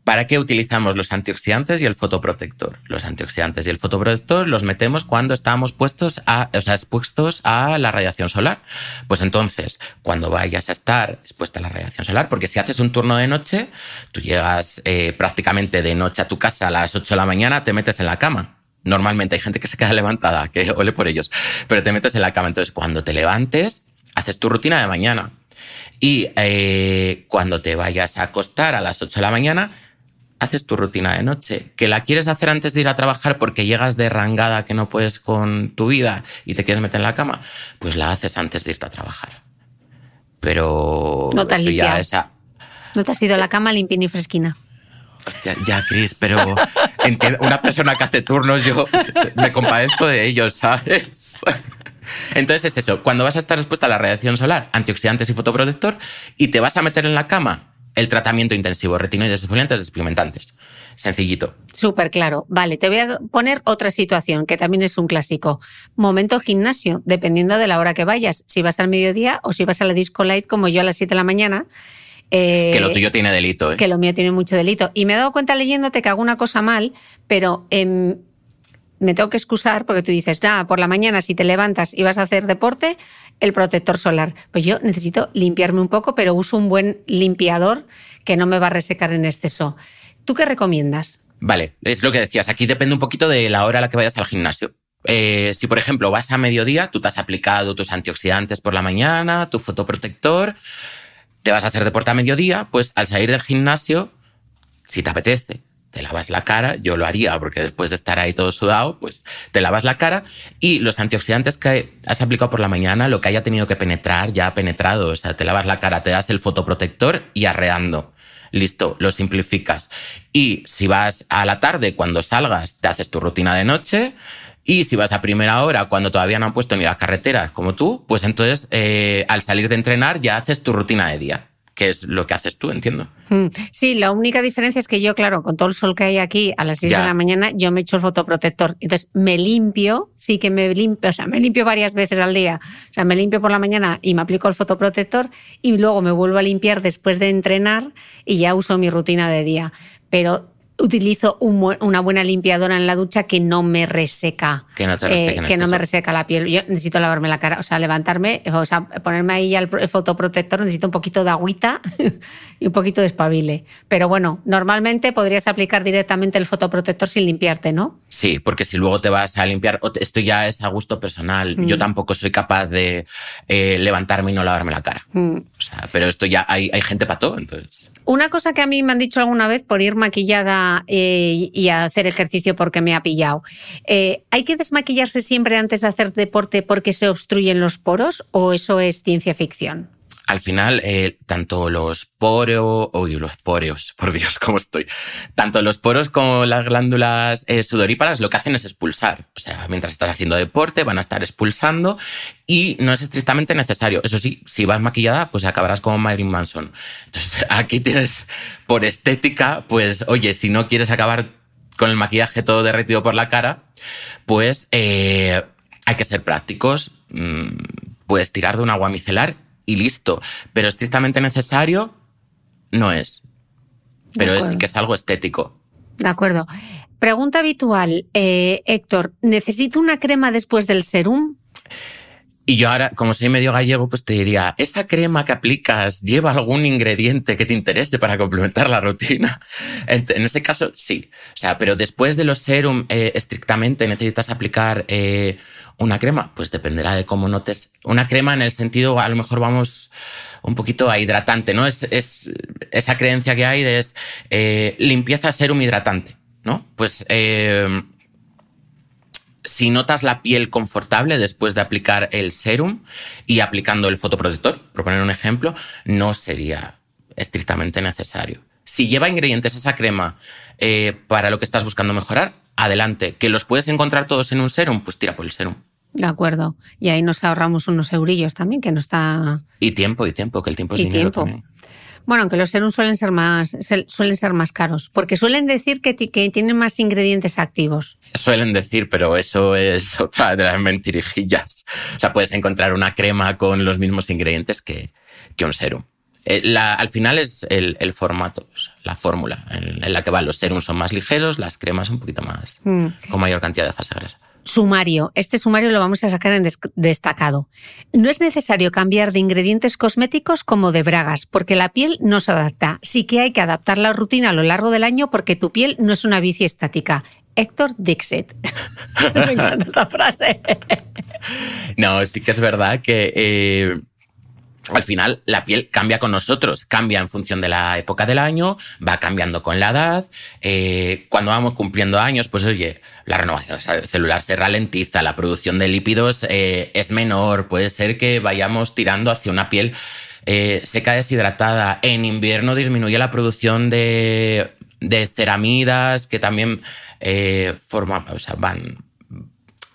¿Para qué utilizamos los antioxidantes y el fotoprotector? Los antioxidantes y el fotoprotector los metemos cuando estamos puestos a, o sea, expuestos a la radiación solar. Pues entonces, cuando vayas a estar expuesta a la radiación solar, porque si haces un turno de noche, tú llegas eh, prácticamente de noche a tu casa a las 8 de la mañana, te metes en la cama. Normalmente hay gente que se queda levantada, que ole por ellos, pero te metes en la cama. Entonces, cuando te levantes, haces tu rutina de mañana. Y eh, cuando te vayas a acostar a las 8 de la mañana, haces tu rutina de noche, que la quieres hacer antes de ir a trabajar porque llegas de rangada que no puedes con tu vida y te quieres meter en la cama, pues la haces antes de irte a trabajar. Pero no te has ya esa... No te has ido a la cama limpia ni fresquina. Ya, ya Cris, pero una persona que hace turnos, yo me compadezco de ellos, ¿sabes? Entonces es eso, cuando vas a estar expuesta a la radiación solar, antioxidantes y fotoprotector, y te vas a meter en la cama el tratamiento intensivo, retinoides exfoliantes experimentantes. Sencillito. Súper claro. Vale, te voy a poner otra situación que también es un clásico. Momento gimnasio, dependiendo de la hora que vayas. Si vas al mediodía o si vas a la disco light como yo a las 7 de la mañana. Eh, que lo tuyo tiene delito. ¿eh? Que lo mío tiene mucho delito. Y me he dado cuenta leyéndote que hago una cosa mal, pero me tengo que excusar porque tú dices, nada, por la mañana si te levantas y vas a hacer deporte, el protector solar. Pues yo necesito limpiarme un poco, pero uso un buen limpiador que no me va a resecar en exceso. ¿Tú qué recomiendas? Vale, es lo que decías. Aquí depende un poquito de la hora a la que vayas al gimnasio. Eh, si, por ejemplo, vas a mediodía, tú te has aplicado tus antioxidantes por la mañana, tu fotoprotector, te vas a hacer deporte a mediodía, pues al salir del gimnasio, si te apetece, te lavas la cara, yo lo haría porque después de estar ahí todo sudado, pues te lavas la cara y los antioxidantes que has aplicado por la mañana, lo que haya tenido que penetrar, ya ha penetrado, o sea, te lavas la cara, te das el fotoprotector y arreando. Listo, lo simplificas. Y si vas a la tarde, cuando salgas, te haces tu rutina de noche. Y si vas a primera hora, cuando todavía no han puesto ni las carreteras como tú, pues entonces eh, al salir de entrenar ya haces tu rutina de día que es lo que haces tú, entiendo. Mm. Sí, la única diferencia es que yo, claro, con todo el sol que hay aquí a las 6 de la mañana, yo me echo el fotoprotector. Entonces me limpio, sí que me limpio, o sea, me limpio varias veces al día. O sea, me limpio por la mañana y me aplico el fotoprotector y luego me vuelvo a limpiar después de entrenar y ya uso mi rutina de día. Pero utilizo una buena limpiadora en la ducha que no me reseca. Que no, eh, que no me reseca la piel. Yo necesito lavarme la cara, o sea, levantarme, o sea, ponerme ahí el fotoprotector, necesito un poquito de agüita [LAUGHS] y un poquito de espabile. Pero bueno, normalmente podrías aplicar directamente el fotoprotector sin limpiarte, ¿no? Sí, porque si luego te vas a limpiar, esto ya es a gusto personal. Yo mm. tampoco soy capaz de eh, levantarme y no lavarme la cara. Mm. O sea, pero esto ya hay, hay gente para todo, entonces. Una cosa que a mí me han dicho alguna vez por ir maquillada eh, y hacer ejercicio porque me ha pillado. Eh, ¿Hay que desmaquillarse siempre antes de hacer deporte porque se obstruyen los poros o eso es ciencia ficción? Al final, eh, tanto los poros, uy, los poreos, [LAUGHS] por Dios, cómo estoy, tanto los poros como las glándulas eh, sudoríparas lo que hacen es expulsar. O sea, mientras estás haciendo deporte, van a estar expulsando y no es estrictamente necesario. Eso sí, si vas maquillada, pues acabarás como Marilyn Manson. Entonces, [LAUGHS] aquí tienes, por estética, pues, oye, si no quieres acabar con el maquillaje todo derretido por la cara, pues eh, hay que ser prácticos. Mm, puedes tirar de un agua micelar y listo. Pero estrictamente necesario no es. Pero es que es algo estético. De acuerdo. Pregunta habitual, eh, Héctor, ¿necesito una crema después del serum? Y yo ahora, como soy medio gallego, pues te diría, ¿esa crema que aplicas lleva algún ingrediente que te interese para complementar la rutina? [LAUGHS] En, ese caso, sí. O sea, pero después de los serum, eh, estrictamente necesitas aplicar eh, una crema. Pues dependerá de cómo notes. Una crema en el sentido, a lo mejor vamos un poquito a hidratante, ¿no? Es, es esa creencia que hay de es, eh, limpieza serum hidratante, ¿no? Pues si notas la piel confortable después de aplicar el serum y aplicando el fotoprotector, por poner un ejemplo, no sería estrictamente necesario. Si lleva ingredientes esa crema eh, para lo que estás buscando mejorar, adelante. Que los puedes encontrar todos en un serum, pues tira por el serum. De acuerdo. Y ahí nos ahorramos unos eurillos también, que no está. Y tiempo, y tiempo, que el tiempo es dinero también. Bueno, aunque los serums suelen ser más, suelen ser más caros, porque suelen decir que, que tienen más ingredientes activos. Suelen decir, pero eso es [LAUGHS] otra de las mentirijillas. O sea, puedes encontrar una crema con los mismos ingredientes que, que un serum. Eh, al final es el, formato, la fórmula en, la que van. Los serums son más ligeros, las cremas un poquito más, mm. con mayor cantidad de fase grasa. Sumario. Este sumario lo vamos a sacar en destacado. No es necesario cambiar de ingredientes cosméticos como de bragas, porque la piel no se adapta. Sí que hay que adaptar la rutina a lo largo del año porque tu piel no es una bici estática. Héctor Dixit. [LAUGHS] Me encanta esta frase. [LAUGHS] No, sí que es verdad que eh, al final la piel cambia con nosotros, cambia en función de la época del año, va cambiando con la edad. Eh, cuando vamos cumpliendo años, pues oye, la renovación celular se ralentiza, la producción de lípidos eh, es menor, puede ser que vayamos tirando hacia una piel eh, seca deshidratada. En invierno disminuye la producción de, ceramidas que también forman, o sea, van,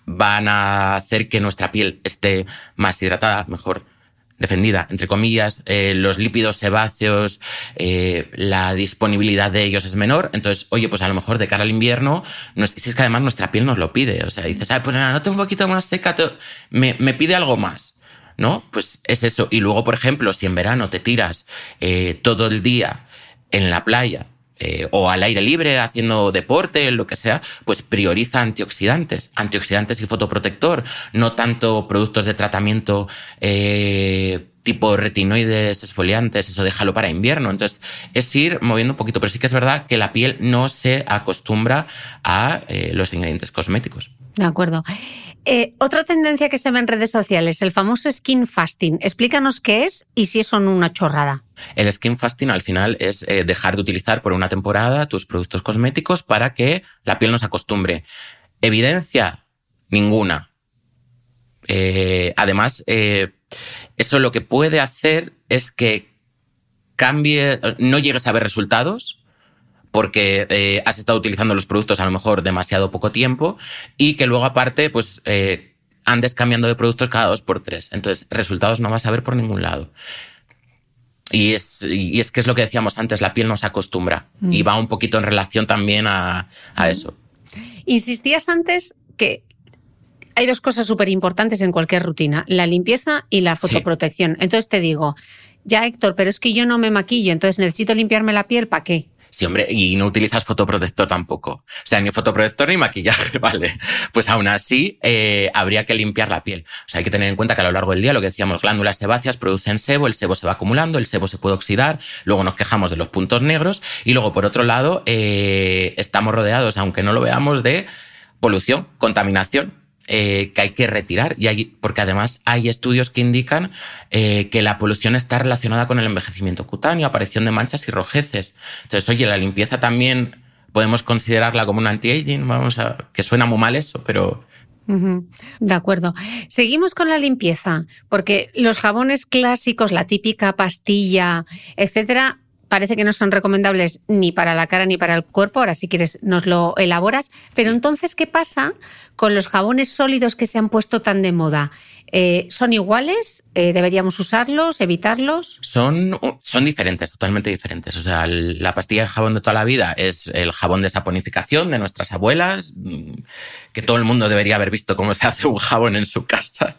van a hacer que nuestra piel esté más hidratada, mejor defendida, entre comillas, eh, los lípidos sebáceos, eh, la disponibilidad de ellos es menor. Entonces, oye, pues a lo mejor de cara al invierno, si es que además nuestra piel nos lo pide. O sea, dices, ah, pues tengo un poquito más seca, me, me, pide algo más. ¿No? Pues es eso. Y luego, por ejemplo, si en verano te tiras eh, todo el día en la playa eh, o al aire libre haciendo deporte, lo que sea, pues prioriza antioxidantes, antioxidantes y fotoprotector, no tanto productos de tratamiento eh, tipo retinoides, esfoliantes, eso déjalo para invierno. Entonces es ir moviendo un poquito, pero sí que es verdad que la piel no se acostumbra a eh, los ingredientes cosméticos. De acuerdo. Eh, otra tendencia que se ve en redes sociales, el famoso skin fasting. Explícanos qué es y si es una chorrada. El skin fasting al final es eh, dejar de utilizar por una temporada tus productos cosméticos para que la piel nos acostumbre. Evidencia, ninguna. Eh, además, eso lo que puede hacer es que cambie, no llegues a ver resultados, porque eh, has estado utilizando los productos a lo mejor demasiado poco tiempo y que luego aparte pues eh, andes cambiando de productos cada dos por tres. Entonces resultados no vas a ver por ningún lado. Y es, y es que es lo que decíamos antes, la piel no se acostumbra y mm. va un poquito en relación también a, a mm. eso. Insistías antes que hay dos cosas súper importantes en cualquier rutina, la limpieza y la fotoprotección. Entonces te digo, ya Héctor, pero es que yo no me maquillo, entonces necesito limpiarme la piel, ¿para qué? Sí, hombre, y no utilizas fotoprotector tampoco. O sea, ni fotoprotector ni maquillaje, [LAUGHS] ¿vale? Pues aún así eh, habría que limpiar la piel. O sea, hay que tener en cuenta que a lo largo del día, lo que decíamos, glándulas sebáceas producen sebo, el sebo se va acumulando, el sebo se puede oxidar, luego nos quejamos de los puntos negros y luego, por otro lado, eh, estamos rodeados, aunque no lo veamos, de polución, contaminación eh, que hay que retirar, y hay, porque además hay estudios que indican eh, que la polución está relacionada con el envejecimiento cutáneo, aparición de manchas y rojeces. Entonces, oye, la limpieza también podemos considerarla como un anti-aging, vamos a, que suena muy mal eso, pero... De acuerdo. Seguimos con la limpieza, porque los jabones clásicos, la típica pastilla, etcétera, parece que no son recomendables ni para la cara ni para el cuerpo. Ahora, si quieres, nos lo elaboras. Pero entonces, ¿qué pasa con los jabones sólidos que se han puesto tan de moda? Eh, ¿Son iguales? Eh, ¿Deberíamos usarlos? ¿Evitarlos? Son, son diferentes, totalmente diferentes. O sea, la pastilla de jabón de toda la vida es el jabón de saponificación de nuestras abuelas, mm, que todo el mundo debería haber visto cómo se [LAUGHS] hace un jabón en su casa.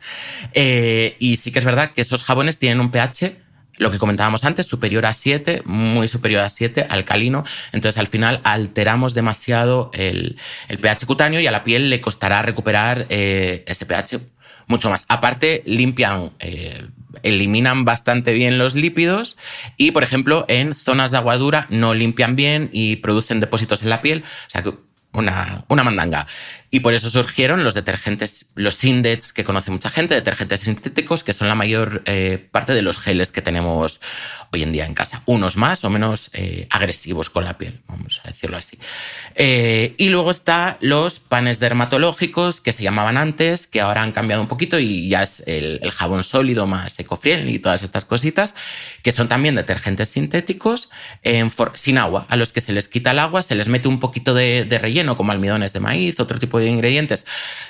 Eh, y sí que es verdad que esos jabones tienen un pH lo que comentábamos antes, superior a 7, muy superior a 7, alcalino. Entonces, al final, alteramos demasiado el, pH cutáneo y a la piel le costará recuperar eh, ese pH mucho más. Aparte, limpian, eh, eliminan bastante bien los lípidos y, por ejemplo, en zonas de agua dura no limpian bien y producen depósitos en la piel. O sea que una, una mandanga. Y por eso surgieron los detergentes, los Sindets, que conoce mucha gente, detergentes sintéticos, que son la mayor eh, parte de los geles que tenemos hoy en día en casa. Unos más o menos eh, agresivos con la piel, vamos a decirlo así. Eh, y luego está los panes dermatológicos, que se llamaban antes, que ahora han cambiado un poquito y ya es el, jabón sólido más eco-friendly y todas estas cositas, que son también detergentes sintéticos sin agua, a los que se les quita el agua, se les mete un poquito de, de relleno, como almidones de maíz, otro tipo de ingredientes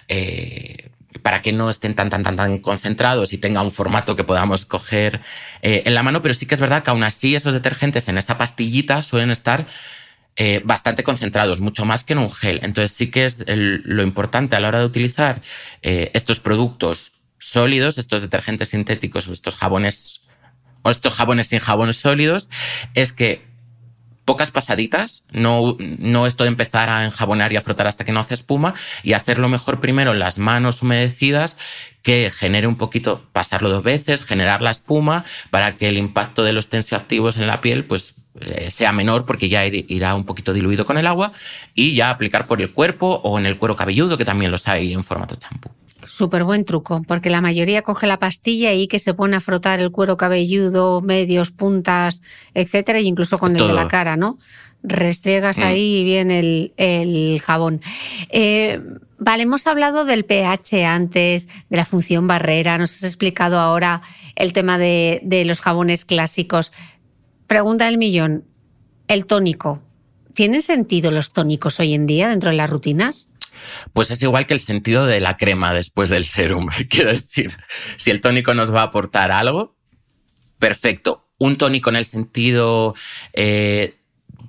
eh, para que no estén tan, tan, tan, tan concentrados y tenga un formato que podamos coger eh, en la mano, pero sí que es verdad que aún así esos detergentes en esa pastillita suelen estar eh, bastante concentrados, mucho más que en un gel. Entonces sí que es lo importante a la hora de utilizar estos productos sólidos, estos detergentes sintéticos o estos jabones o estos jabones sin jabones sólidos, es que pocas pasaditas, no, no esto de empezar a enjabonar y a frotar hasta que no hace espuma y hacerlo mejor primero en las manos humedecidas que genere un poquito, pasarlo dos veces, generar la espuma para que el impacto de los tensioactivos en la piel pues eh, sea menor porque ya irá un poquito diluido con el agua y ya aplicar por el cuerpo o en el cuero cabelludo que también los hay en formato champú. Súper buen truco, porque la mayoría coge la pastilla y que se pone a frotar el cuero cabelludo, medios, puntas, etcétera, e incluso con el de la cara, ¿no? Restriegas mm. ahí bien el, el jabón. Eh, vale, hemos hablado del pH antes, de la función barrera, nos has explicado ahora el tema de, de los jabones clásicos. Pregunta del millón, el tónico. ¿Tienen sentido los tónicos hoy en día dentro de las rutinas? Pues es igual que el sentido de la crema después del serum. [LAUGHS] Quiero decir, si el tónico nos va a aportar algo, perfecto. Un tónico en el sentido eh,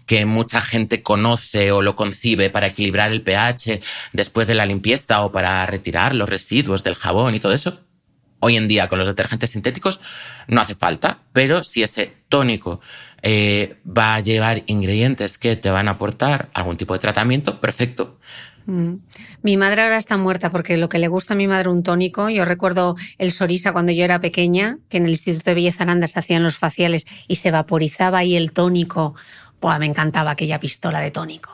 que mucha gente conoce o lo concibe para equilibrar el pH después de la limpieza o para retirar los residuos del jabón y todo eso. Hoy en día con los detergentes sintéticos no hace falta, pero si ese tónico eh, va a llevar ingredientes que te van a aportar algún tipo de tratamiento, perfecto. Mm. Mi madre ahora está muerta porque lo que le gusta a mi madre un tónico, yo recuerdo el Sorisa cuando yo era pequeña, que en el Instituto de Belleza Aranda se hacían los faciales y se vaporizaba ahí el tónico. Buah, me encantaba aquella pistola de tónico.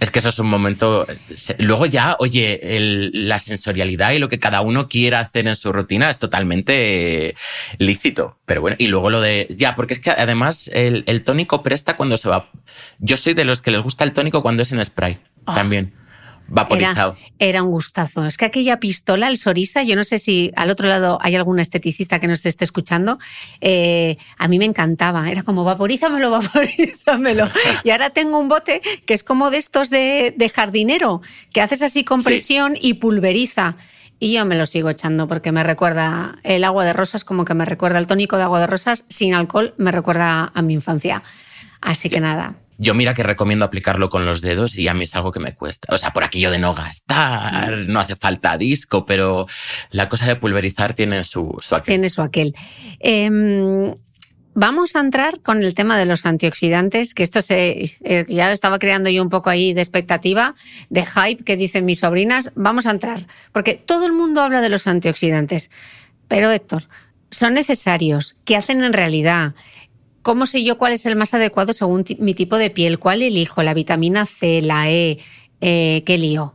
Es que eso es un momento. Luego ya, oye, la sensorialidad y lo que cada uno quiera hacer en su rutina es totalmente lícito. Pero bueno, y luego lo de. Ya, porque es que además el, tónico presta cuando se va. Yo soy de los que les gusta el tónico cuando es en spray. Ah. También vaporizado. Era, un gustazo. Es que aquella pistola, el Sorisa, yo no sé si al otro lado hay algún esteticista que nos esté escuchando, eh, a mí me encantaba. Era como vaporízamelo, [LAUGHS] vaporízamelo. [LAUGHS] y ahora tengo un bote que es como de estos de, jardinero, que haces así con presión y pulveriza. Y yo me lo sigo echando porque me recuerda el agua de rosas, como que me recuerda el tónico de agua de rosas sin alcohol, me recuerda a mi infancia. Así que nada. Yo mira que recomiendo aplicarlo con los dedos y a mí es algo que me cuesta. O sea, por aquello de no gastar, no hace falta disco, pero la cosa de pulverizar tiene su, su aquel. Tiene su aquel. Em, vamos a entrar con el tema de los antioxidantes, que esto se, eh, ya estaba creando yo un poco ahí de expectativa, de hype que dicen mis sobrinas. Vamos a entrar, porque todo el mundo habla de los antioxidantes. Pero Héctor, ¿son necesarios? ¿Qué hacen en realidad? ¿Cómo sé yo cuál es el más adecuado según mi tipo de piel? ¿Cuál elijo? ¿La vitamina C, la E? Eh, ¿Qué lío?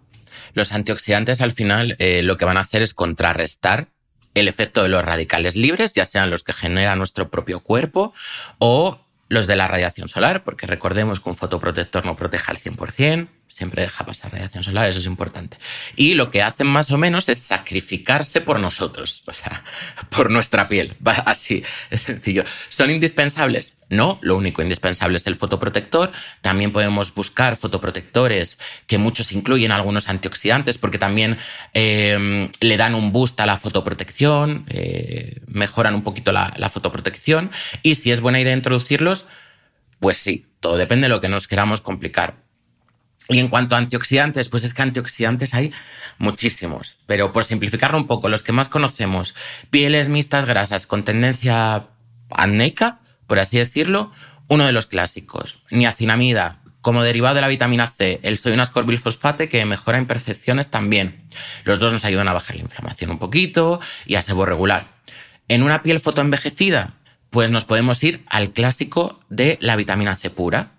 Los antioxidantes al final eh, lo que van a hacer es contrarrestar el efecto de los radicales libres, ya sean los que genera nuestro propio cuerpo o los de la radiación solar, porque recordemos que un fotoprotector no protege al 100%, siempre deja pasar radiación solar, eso es importante. Y lo que hacen más o menos es sacrificarse por nosotros, o sea, [LAUGHS] por nuestra piel, [LAUGHS] así, es sencillo. ¿Son indispensables? No, lo único indispensable es el fotoprotector. También podemos buscar fotoprotectores que muchos incluyen algunos antioxidantes porque también em, le dan un boost a la fotoprotección, eh, mejoran un poquito la, la fotoprotección y si es buena idea introducirlos, pues sí, todo depende de lo que nos queramos complicar. Y en cuanto a antioxidantes, pues es que antioxidantes hay muchísimos, pero por simplificarlo un poco, los que más conocemos, pieles mixtas grasas con tendencia acnéica, por así decirlo, uno de los clásicos. Niacinamida, como derivado de la vitamina C, el sodio ascorbil fosfate que mejora imperfecciones también. Los dos nos ayudan a bajar la inflamación un poquito y a sebo regular. En una piel fotoenvejecida, pues nos podemos ir al clásico de la vitamina C pura.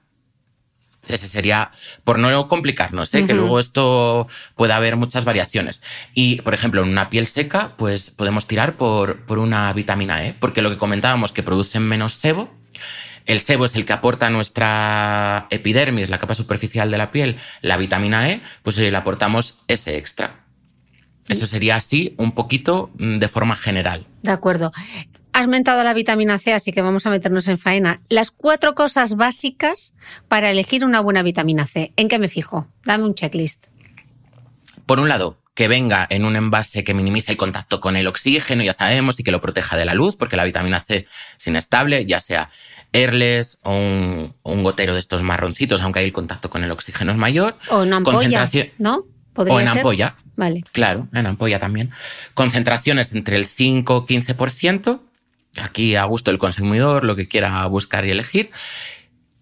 Ese sería, por no complicarnos, ¿eh? que luego esto puede haber muchas variaciones. Y, por ejemplo, en una piel seca, pues podemos tirar por, por una vitamina E, porque lo que comentábamos, que producen menos sebo, el sebo es el que aporta a nuestra epidermis, la capa superficial de la piel, la vitamina E, pues le aportamos ese extra. Eso sería así un poquito mm, de forma general. De acuerdo. Has mentado la vitamina C, así que vamos a meternos en faena. Las cuatro cosas básicas para elegir una buena vitamina C. ¿En qué me fijo? Dame un checklist. Por un lado, que venga en un envase que minimice el contacto con el oxígeno, ya sabemos, y que lo proteja de la luz, porque la vitamina C es inestable, ya sea Airless o un, gotero de estos marroncitos, aunque ahí el contacto con el oxígeno es mayor. O en ampolla, ¿no? o en ampolla. Vale. Claro, en ampolla también. Concentraciones entre el 5 y 15%. Aquí a gusto del consumidor, lo que quiera buscar y elegir.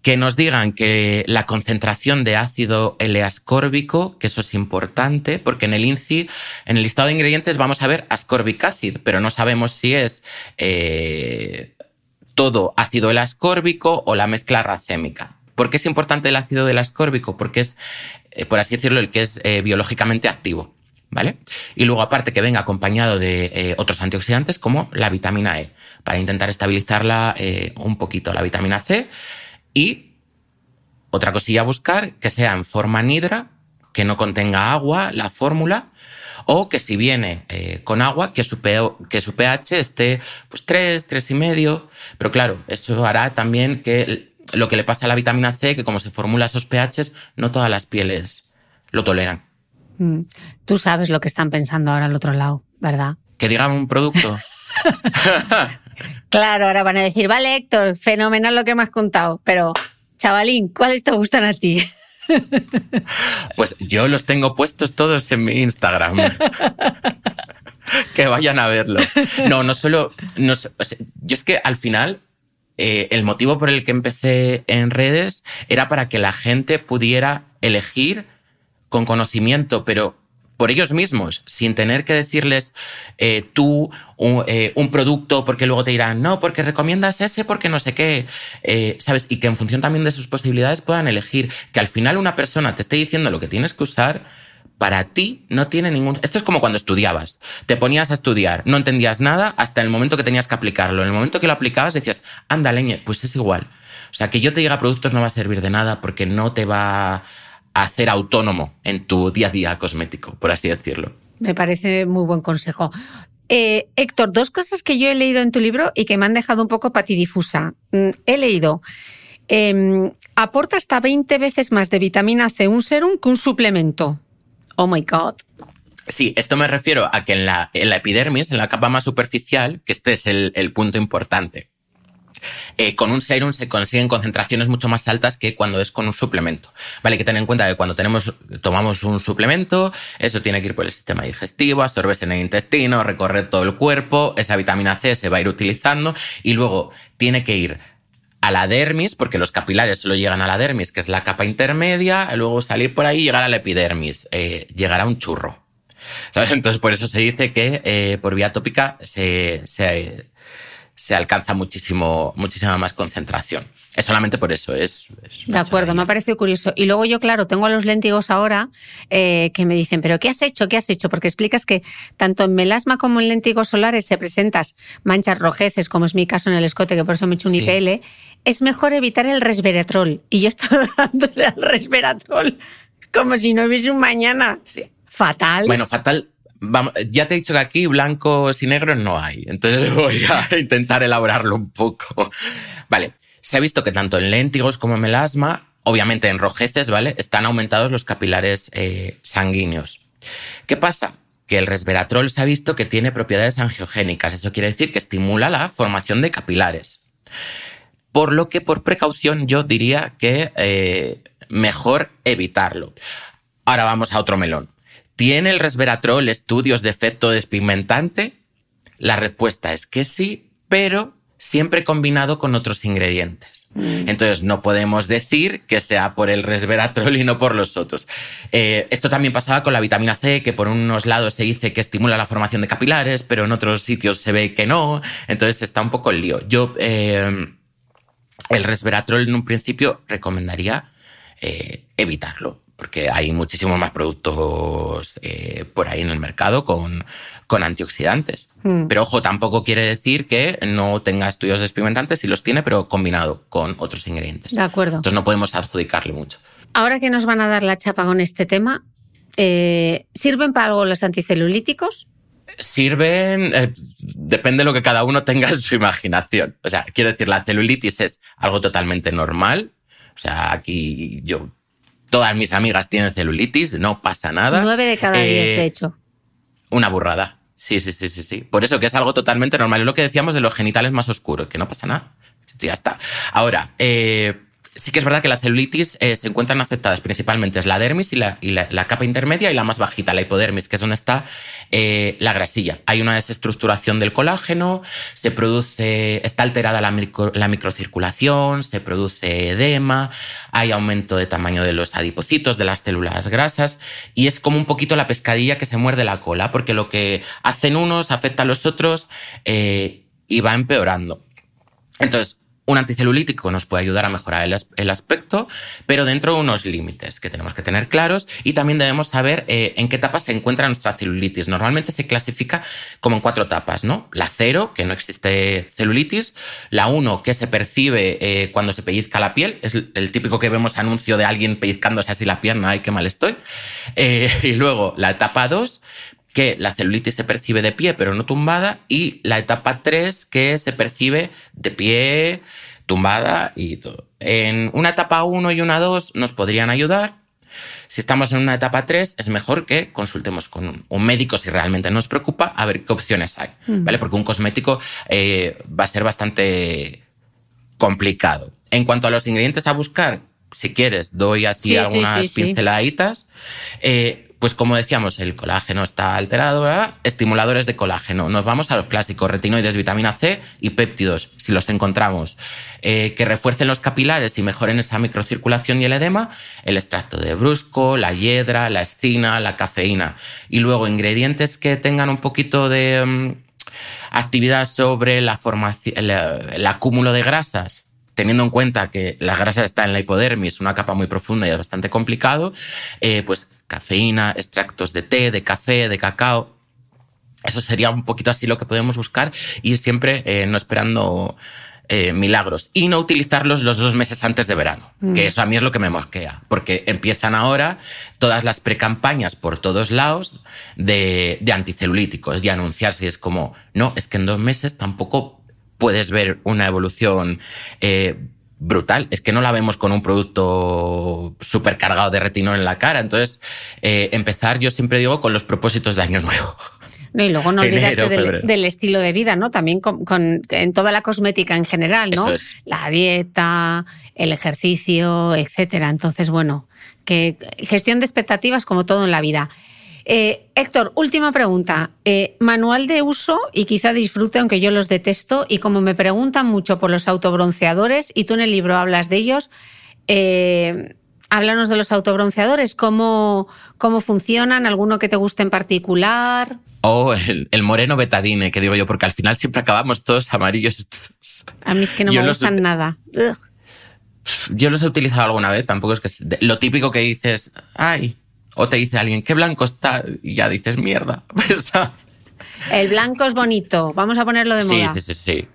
Que nos digan que la concentración de ácido L-ascórbico, que eso es importante, porque en el INCI, en el listado de ingredientes, vamos a ver ascorbic acid, pero no sabemos si es eh, todo ácido del ascórbico o la mezcla racémica. ¿Por qué es importante el ácido del ascórbico? Porque es, eh, por así decirlo, el que es eh, biológicamente activo. ¿Vale? Y luego, aparte, que venga acompañado de eh, otros antioxidantes como la vitamina E, para intentar estabilizarla un poquito, la vitamina C. Y otra cosilla a buscar, que sea en forma nidra, que no contenga agua, la fórmula, o que si viene eh, con agua, que su, que su pH esté pues 3, 3 y medio. Pero claro, eso hará también que lo que le pasa a la vitamina C, que como se formula esos pHs, no todas las pieles lo toleran. Mm. Tú sabes lo que están pensando ahora al otro lado, ¿verdad? Que digan un producto. [LAUGHS] claro, ahora van a decir, vale, Héctor, fenomenal lo que me has contado, pero chavalín, ¿cuáles te gustan a ti? [LAUGHS] Pues yo los tengo puestos todos en mi Instagram. [LAUGHS] que vayan a verlo. No, no solo. yo es que al final. Eh, el motivo por el que empecé en redes era para que la gente pudiera elegir con conocimiento, pero por ellos mismos, sin tener que decirles eh, tú eh, un, producto porque luego te dirán, no, porque recomiendas ese, porque no sé qué, eh, ¿sabes? Y que en función también de sus posibilidades puedan elegir, que al final una persona te esté diciendo lo que tienes que usar. Para ti no tiene ningún... Esto es como cuando estudiabas. Te ponías a estudiar, no entendías nada hasta el momento que tenías que aplicarlo. En el momento que lo aplicabas decías, anda leñe, pues es igual. O sea, que yo te diga productos no va a servir de nada porque no te va hacer autónomo en tu día a día cosmético, por así decirlo. Me parece muy buen consejo. Eh, Héctor, dos cosas que yo he leído en tu libro y que me han dejado un poco patidifusa. Mm, he leído, em, aporta hasta 20 veces más de vitamina C un serum que un suplemento. Oh my God. Sí, esto me refiero a que en la, epidermis, en la capa más superficial, que este es el punto importante. Eh, con un serum se consiguen concentraciones mucho más altas que cuando es con un suplemento. Vale, hay que tener en cuenta que cuando tenemos, tomamos un suplemento, eso tiene que ir por el sistema digestivo, absorberse en el intestino, recorrer todo el cuerpo, esa vitamina C se va a ir utilizando y luego tiene que ir a la dermis, porque los capilares solo llegan a la dermis, que es la capa intermedia, luego salir por ahí y llegar a la epidermis, eh, llegar a un churro. Entonces, por eso se dice que eh, por vía tópica se, se, se alcanza muchísimo, muchísima más concentración. Es solamente por eso. Es, de acuerdo, me ha parecido curioso. Y luego yo, claro, tengo a los léntigos ahora eh, que me dicen, ¿pero qué has hecho? ¿Qué has hecho? Porque explicas que tanto en melasma como en léntigos solares se presentas manchas rojeces, como es mi caso en el escote, que por eso me he hecho un IPL. Es mejor evitar el resveratrol. Y yo estoy [LAUGHS] dándole al resveratrol como si no hubiese un mañana. Fatal. Bueno, fatal ya te he dicho que aquí blancos y negros no hay, entonces [LAUGHS] voy a intentar elaborarlo un poco. Vale, se ha visto que tanto en léntigos como en melasma, obviamente en rojeces, ¿vale? Están aumentados los capilares eh, sanguíneos. ¿Qué pasa? Que el resveratrol se ha visto que tiene propiedades angiogénicas, eso quiere decir que estimula la formación de capilares. Por lo que por precaución yo diría que eh, mejor evitarlo. Ahora vamos a otro melón. ¿Tiene el resveratrol estudios de efecto despigmentante? La respuesta es que sí, pero siempre combinado con otros ingredientes. Mm. Entonces, no podemos decir que sea por el resveratrol y no por los otros. Eh, esto también pasaba con la vitamina C, que por unos lados se dice que estimula la formación de capilares, pero en otros sitios se ve que no. Entonces, está un poco el lío. Yo, eh, el resveratrol en un principio recomendaría eh, evitarlo porque hay muchísimos más productos eh, por ahí en el mercado con, con antioxidantes. Hmm. Pero ojo, tampoco quiere decir que no tenga estudios experimentantes, si los tiene, pero combinado con otros ingredientes. De acuerdo. Entonces no podemos adjudicarle mucho. Ahora que nos van a dar la chapa con este tema, eh, ¿sirven para algo los anticelulíticos? Sirven, eh, depende de lo que cada uno tenga en su imaginación. O sea, quiero decir, la celulitis es algo totalmente normal. O sea, aquí yo Todas mis amigas tienen celulitis, no pasa nada. Nueve de cada diez, de eh, hecho. Una burrada. Sí, sí, sí, sí, sí. Por eso que es algo totalmente normal. Es lo que decíamos de los genitales más oscuros, que no pasa nada. Ya está. Ahora, eh, sí que es verdad que la celulitis eh, se encuentran afectadas principalmente es la dermis y, la, capa intermedia y la más bajita, la hipodermis, que es donde está eh, la grasilla. Hay una desestructuración del colágeno, se produce, está alterada la, la, microcirculación, se produce edema, hay aumento de tamaño de los adipocitos, de las células grasas y es como un poquito la pescadilla que se muerde la cola, porque lo que hacen unos afecta a los otros eh, y va empeorando. Entonces, un anticelulítico nos puede ayudar a mejorar el, aspecto, pero dentro de unos límites que tenemos que tener claros y también debemos saber eh, en qué etapa se encuentra nuestra celulitis. Normalmente se clasifica como en cuatro etapas, ¿no? La cero, que no existe celulitis, la uno, que se percibe eh, cuando se pellizca la piel, es el típico que vemos anuncio de alguien pellizcándose así la pierna, ay, qué mal estoy. Eh, [LAUGHS] y luego la etapa dos, que la celulitis se percibe de pie pero no tumbada y la etapa 3 que se percibe de pie, tumbada y todo. En una etapa 1 y una 2 nos podrían ayudar. Si estamos en una etapa 3 es mejor que consultemos con un médico si realmente nos preocupa a ver qué opciones hay, mm. ¿vale? Porque un cosmético eh, va a ser bastante complicado. En cuanto a los ingredientes a buscar, si quieres, doy así algunas pinceladitas. Eh, pues como decíamos, el colágeno está alterado. Estimuladores de colágeno. Nos vamos a los clásicos, retinoides, vitamina C y péptidos, si los encontramos, eh, que refuercen los capilares y mejoren esa microcirculación y el edema, el extracto de brusco, la hiedra, la escina, la cafeína. Y luego ingredientes que tengan un poquito de mm, actividad sobre la formación, el acúmulo de grasas, teniendo en cuenta que la grasa está en la hipodermis, una capa muy profunda y es bastante complicado, eh, pues cafeína, extractos de té, de café, de cacao. Eso sería un poquito así lo que podemos buscar y siempre eh, no esperando eh, milagros. Y no utilizarlos los dos meses antes de verano, mm. que eso a mí es lo que me mosquea, porque empiezan ahora todas las precampañas por todos lados de, de anticelulíticos y anunciarse. Es como, no, es que en dos meses tampoco puedes ver una evolución eh, brutal. Es que no la vemos con un producto súper cargado de retinol en la cara. Entonces, eh, empezar, yo siempre digo, con los propósitos de Año Nuevo. [LAUGHS] y luego no olvidarse del, estilo de vida, ¿no? También con, en toda la cosmética en general, ¿no? La dieta, el ejercicio, etcétera. Entonces, bueno, que gestión de expectativas como todo en la vida. Eh, Héctor, última pregunta. Eh, manual de uso y quizá disfrute, aunque yo los detesto, y como me preguntan mucho por los autobronceadores, y tú en el libro hablas de ellos, eh, háblanos de los autobronceadores, cómo, cómo funcionan, alguno que te guste en particular. O el, moreno betadine, que digo yo, porque al final siempre acabamos todos amarillos. A mí es que no me gustan nada. Yo los he utilizado alguna vez, tampoco es que... Lo típico que dices, ay, o te dice alguien, qué blanco está, y ya dices, mierda. [LAUGHS] El blanco es bonito, vamos a ponerlo de moda. Sí, sí, sí, sí.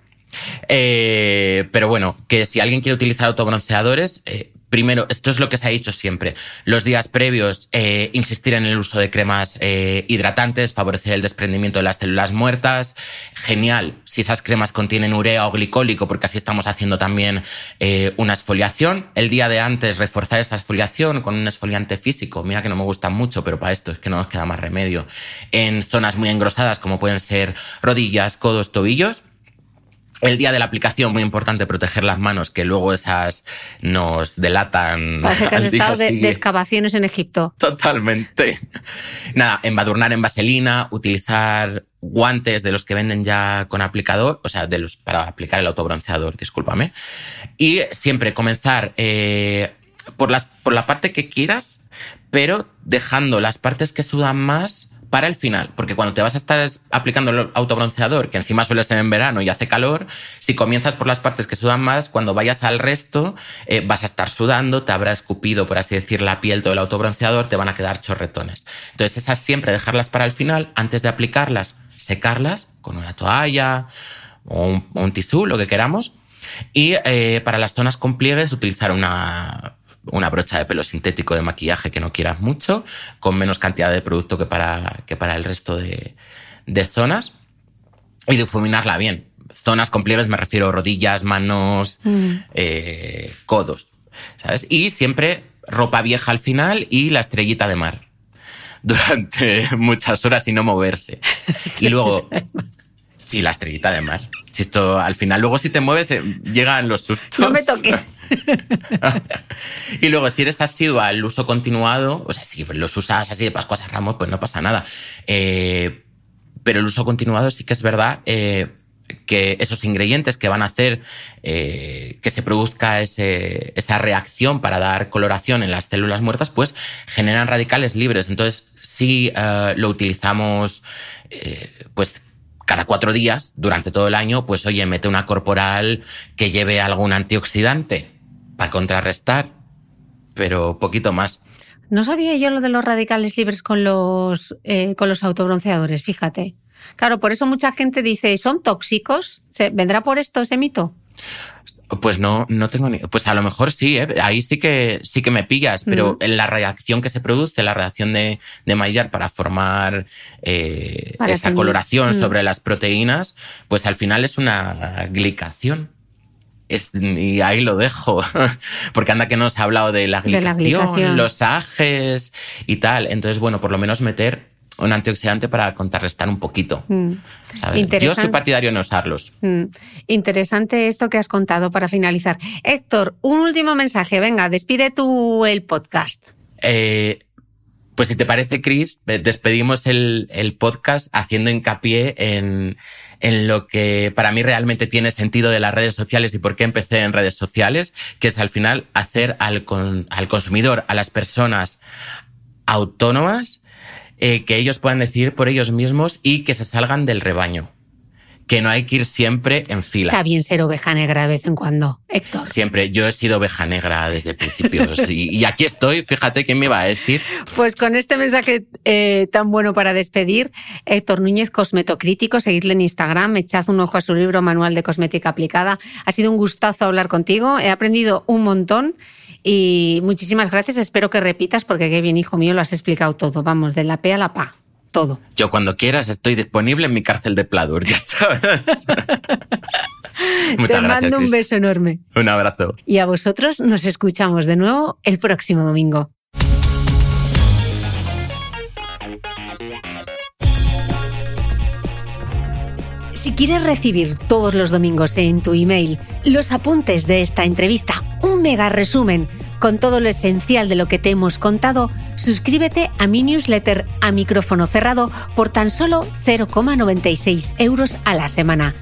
Eh, pero bueno, que si alguien quiere utilizar autobronceadores, eh, Primero, esto es lo que se ha dicho siempre. Los días previos, eh, insistir en el uso de cremas eh, hidratantes, favorecer el desprendimiento de las células muertas. Genial si esas cremas contienen urea o glicólico, porque así estamos haciendo también eh, una exfoliación. El día de antes, reforzar esa exfoliación con un exfoliante físico. Mira que no me gusta mucho, pero para esto es que no nos queda más remedio. En zonas muy engrosadas, como pueden ser rodillas, codos, tobillos El día de la aplicación, muy importante proteger las manos, que luego esas nos delatan. Parece que has [LAUGHS] estado de, de, excavaciones en Egipto. Totalmente. Nada, embadurnar en vaselina, utilizar guantes de los que venden ya con aplicador, o sea, de los para aplicar el autobronceador, discúlpame. Y siempre comenzar eh, por, las, por la parte que quieras, pero dejando las partes que sudan más para el final, porque cuando te vas a estar aplicando el autobronceador, que encima suele ser en verano y hace calor, si comienzas por las partes que sudan más, cuando vayas al resto eh, vas a estar sudando, te habrá escupido, por así decir, la piel todo el autobronceador, te van a quedar chorretones. Entonces esas siempre dejarlas para el final, antes de aplicarlas, secarlas con una toalla o un, tisú, lo que queramos. Y eh, para las zonas con pliegues utilizar una, una brocha de pelo sintético de maquillaje que no quieras mucho, con menos cantidad de producto que para, que para el resto de, zonas, y difuminarla bien. Zonas con pliegues me refiero a rodillas, manos, mm. eh, codos, ¿sabes? Y siempre ropa vieja al final y la estrellita de mar [LAUGHS] durante muchas horas y no moverse. [LAUGHS] y luego, sí, la estrellita de mar. Si esto al final, luego si te mueves, eh, llegan los sustos. No me toques. [LAUGHS] [LAUGHS] y luego, si eres asidua al uso continuado, o sea, si los usas así de Pascuas a Ramos, pues no pasa nada. Eh, pero el uso continuado sí que es verdad eh, que esos ingredientes que van a hacer que se produzca esa reacción para dar coloración en las células muertas, pues generan radicales libres. Entonces, si lo utilizamos, pues cada cuatro días durante todo el año, pues oye, mete una corporal que lleve algún antioxidante para contrarrestar, pero poquito más. No sabía yo lo de los radicales libres con los, eh, con los autobronceadores, fíjate. Claro, por eso mucha gente dice, ¿son tóxicos? ¿Vendrá por esto ese mito? Pues no, no tengo ni. Pues a lo mejor sí, ¿eh? ahí sí que sí que me pillas, pero en la reacción que se produce, la reacción de, de Maillard para formar eh, esa coloración sobre las proteínas, pues al final es una glicación. Y ahí lo dejo, [LAUGHS] porque anda que nos ha hablado de la glicación, los ajes y tal. Entonces, bueno, por lo menos meter un antioxidante para contrarrestar un poquito. Mm. Yo soy partidario de no usarlos. Mm. Interesante esto que has contado para finalizar. Héctor, un último mensaje. Venga, despide tú el podcast. Eh, pues si te parece, Chris, despedimos el, podcast haciendo hincapié en, en, lo que para mí realmente tiene sentido de las redes sociales y por qué empecé en redes sociales, que es al final hacer al, al consumidor, a las personas autónomas, eh, que ellos puedan decidir por ellos mismos y que se salgan del rebaño. Que no hay que ir siempre en fila. Está bien ser oveja negra de vez en cuando, Héctor. Siempre. Yo he sido oveja negra desde el principio. [LAUGHS] y, aquí estoy, fíjate quién me iba a decir. Pues con este mensaje eh, tan bueno para despedir, Héctor Núñez, cosmetocrítico, seguidle en Instagram, echad un ojo a su libro Manual de Cosmética Aplicada. Ha sido un gustazo hablar contigo, he aprendido un montón y muchísimas gracias. Espero que repitas porque qué bien, hijo mío, lo has explicado todo. Vamos, de la P a la PA. Todo. Yo cuando quieras estoy disponible en mi cárcel de Pladur, ya sabes. [LAUGHS] Muchas Te mando un beso enorme. Un abrazo. Y a vosotros nos escuchamos de nuevo el próximo domingo. Si quieres recibir todos los domingos en tu email los apuntes de esta entrevista, un mega resumen con todo lo esencial de lo que te hemos contado, suscríbete a mi newsletter a micrófono cerrado por tan solo 0,96 euros a la semana.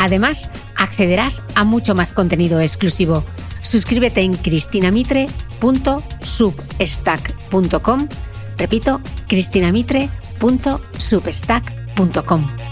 Además, accederás a mucho más contenido exclusivo. Suscríbete en cristinamitre.substack.com. Repito, cristinamitre.substack.com.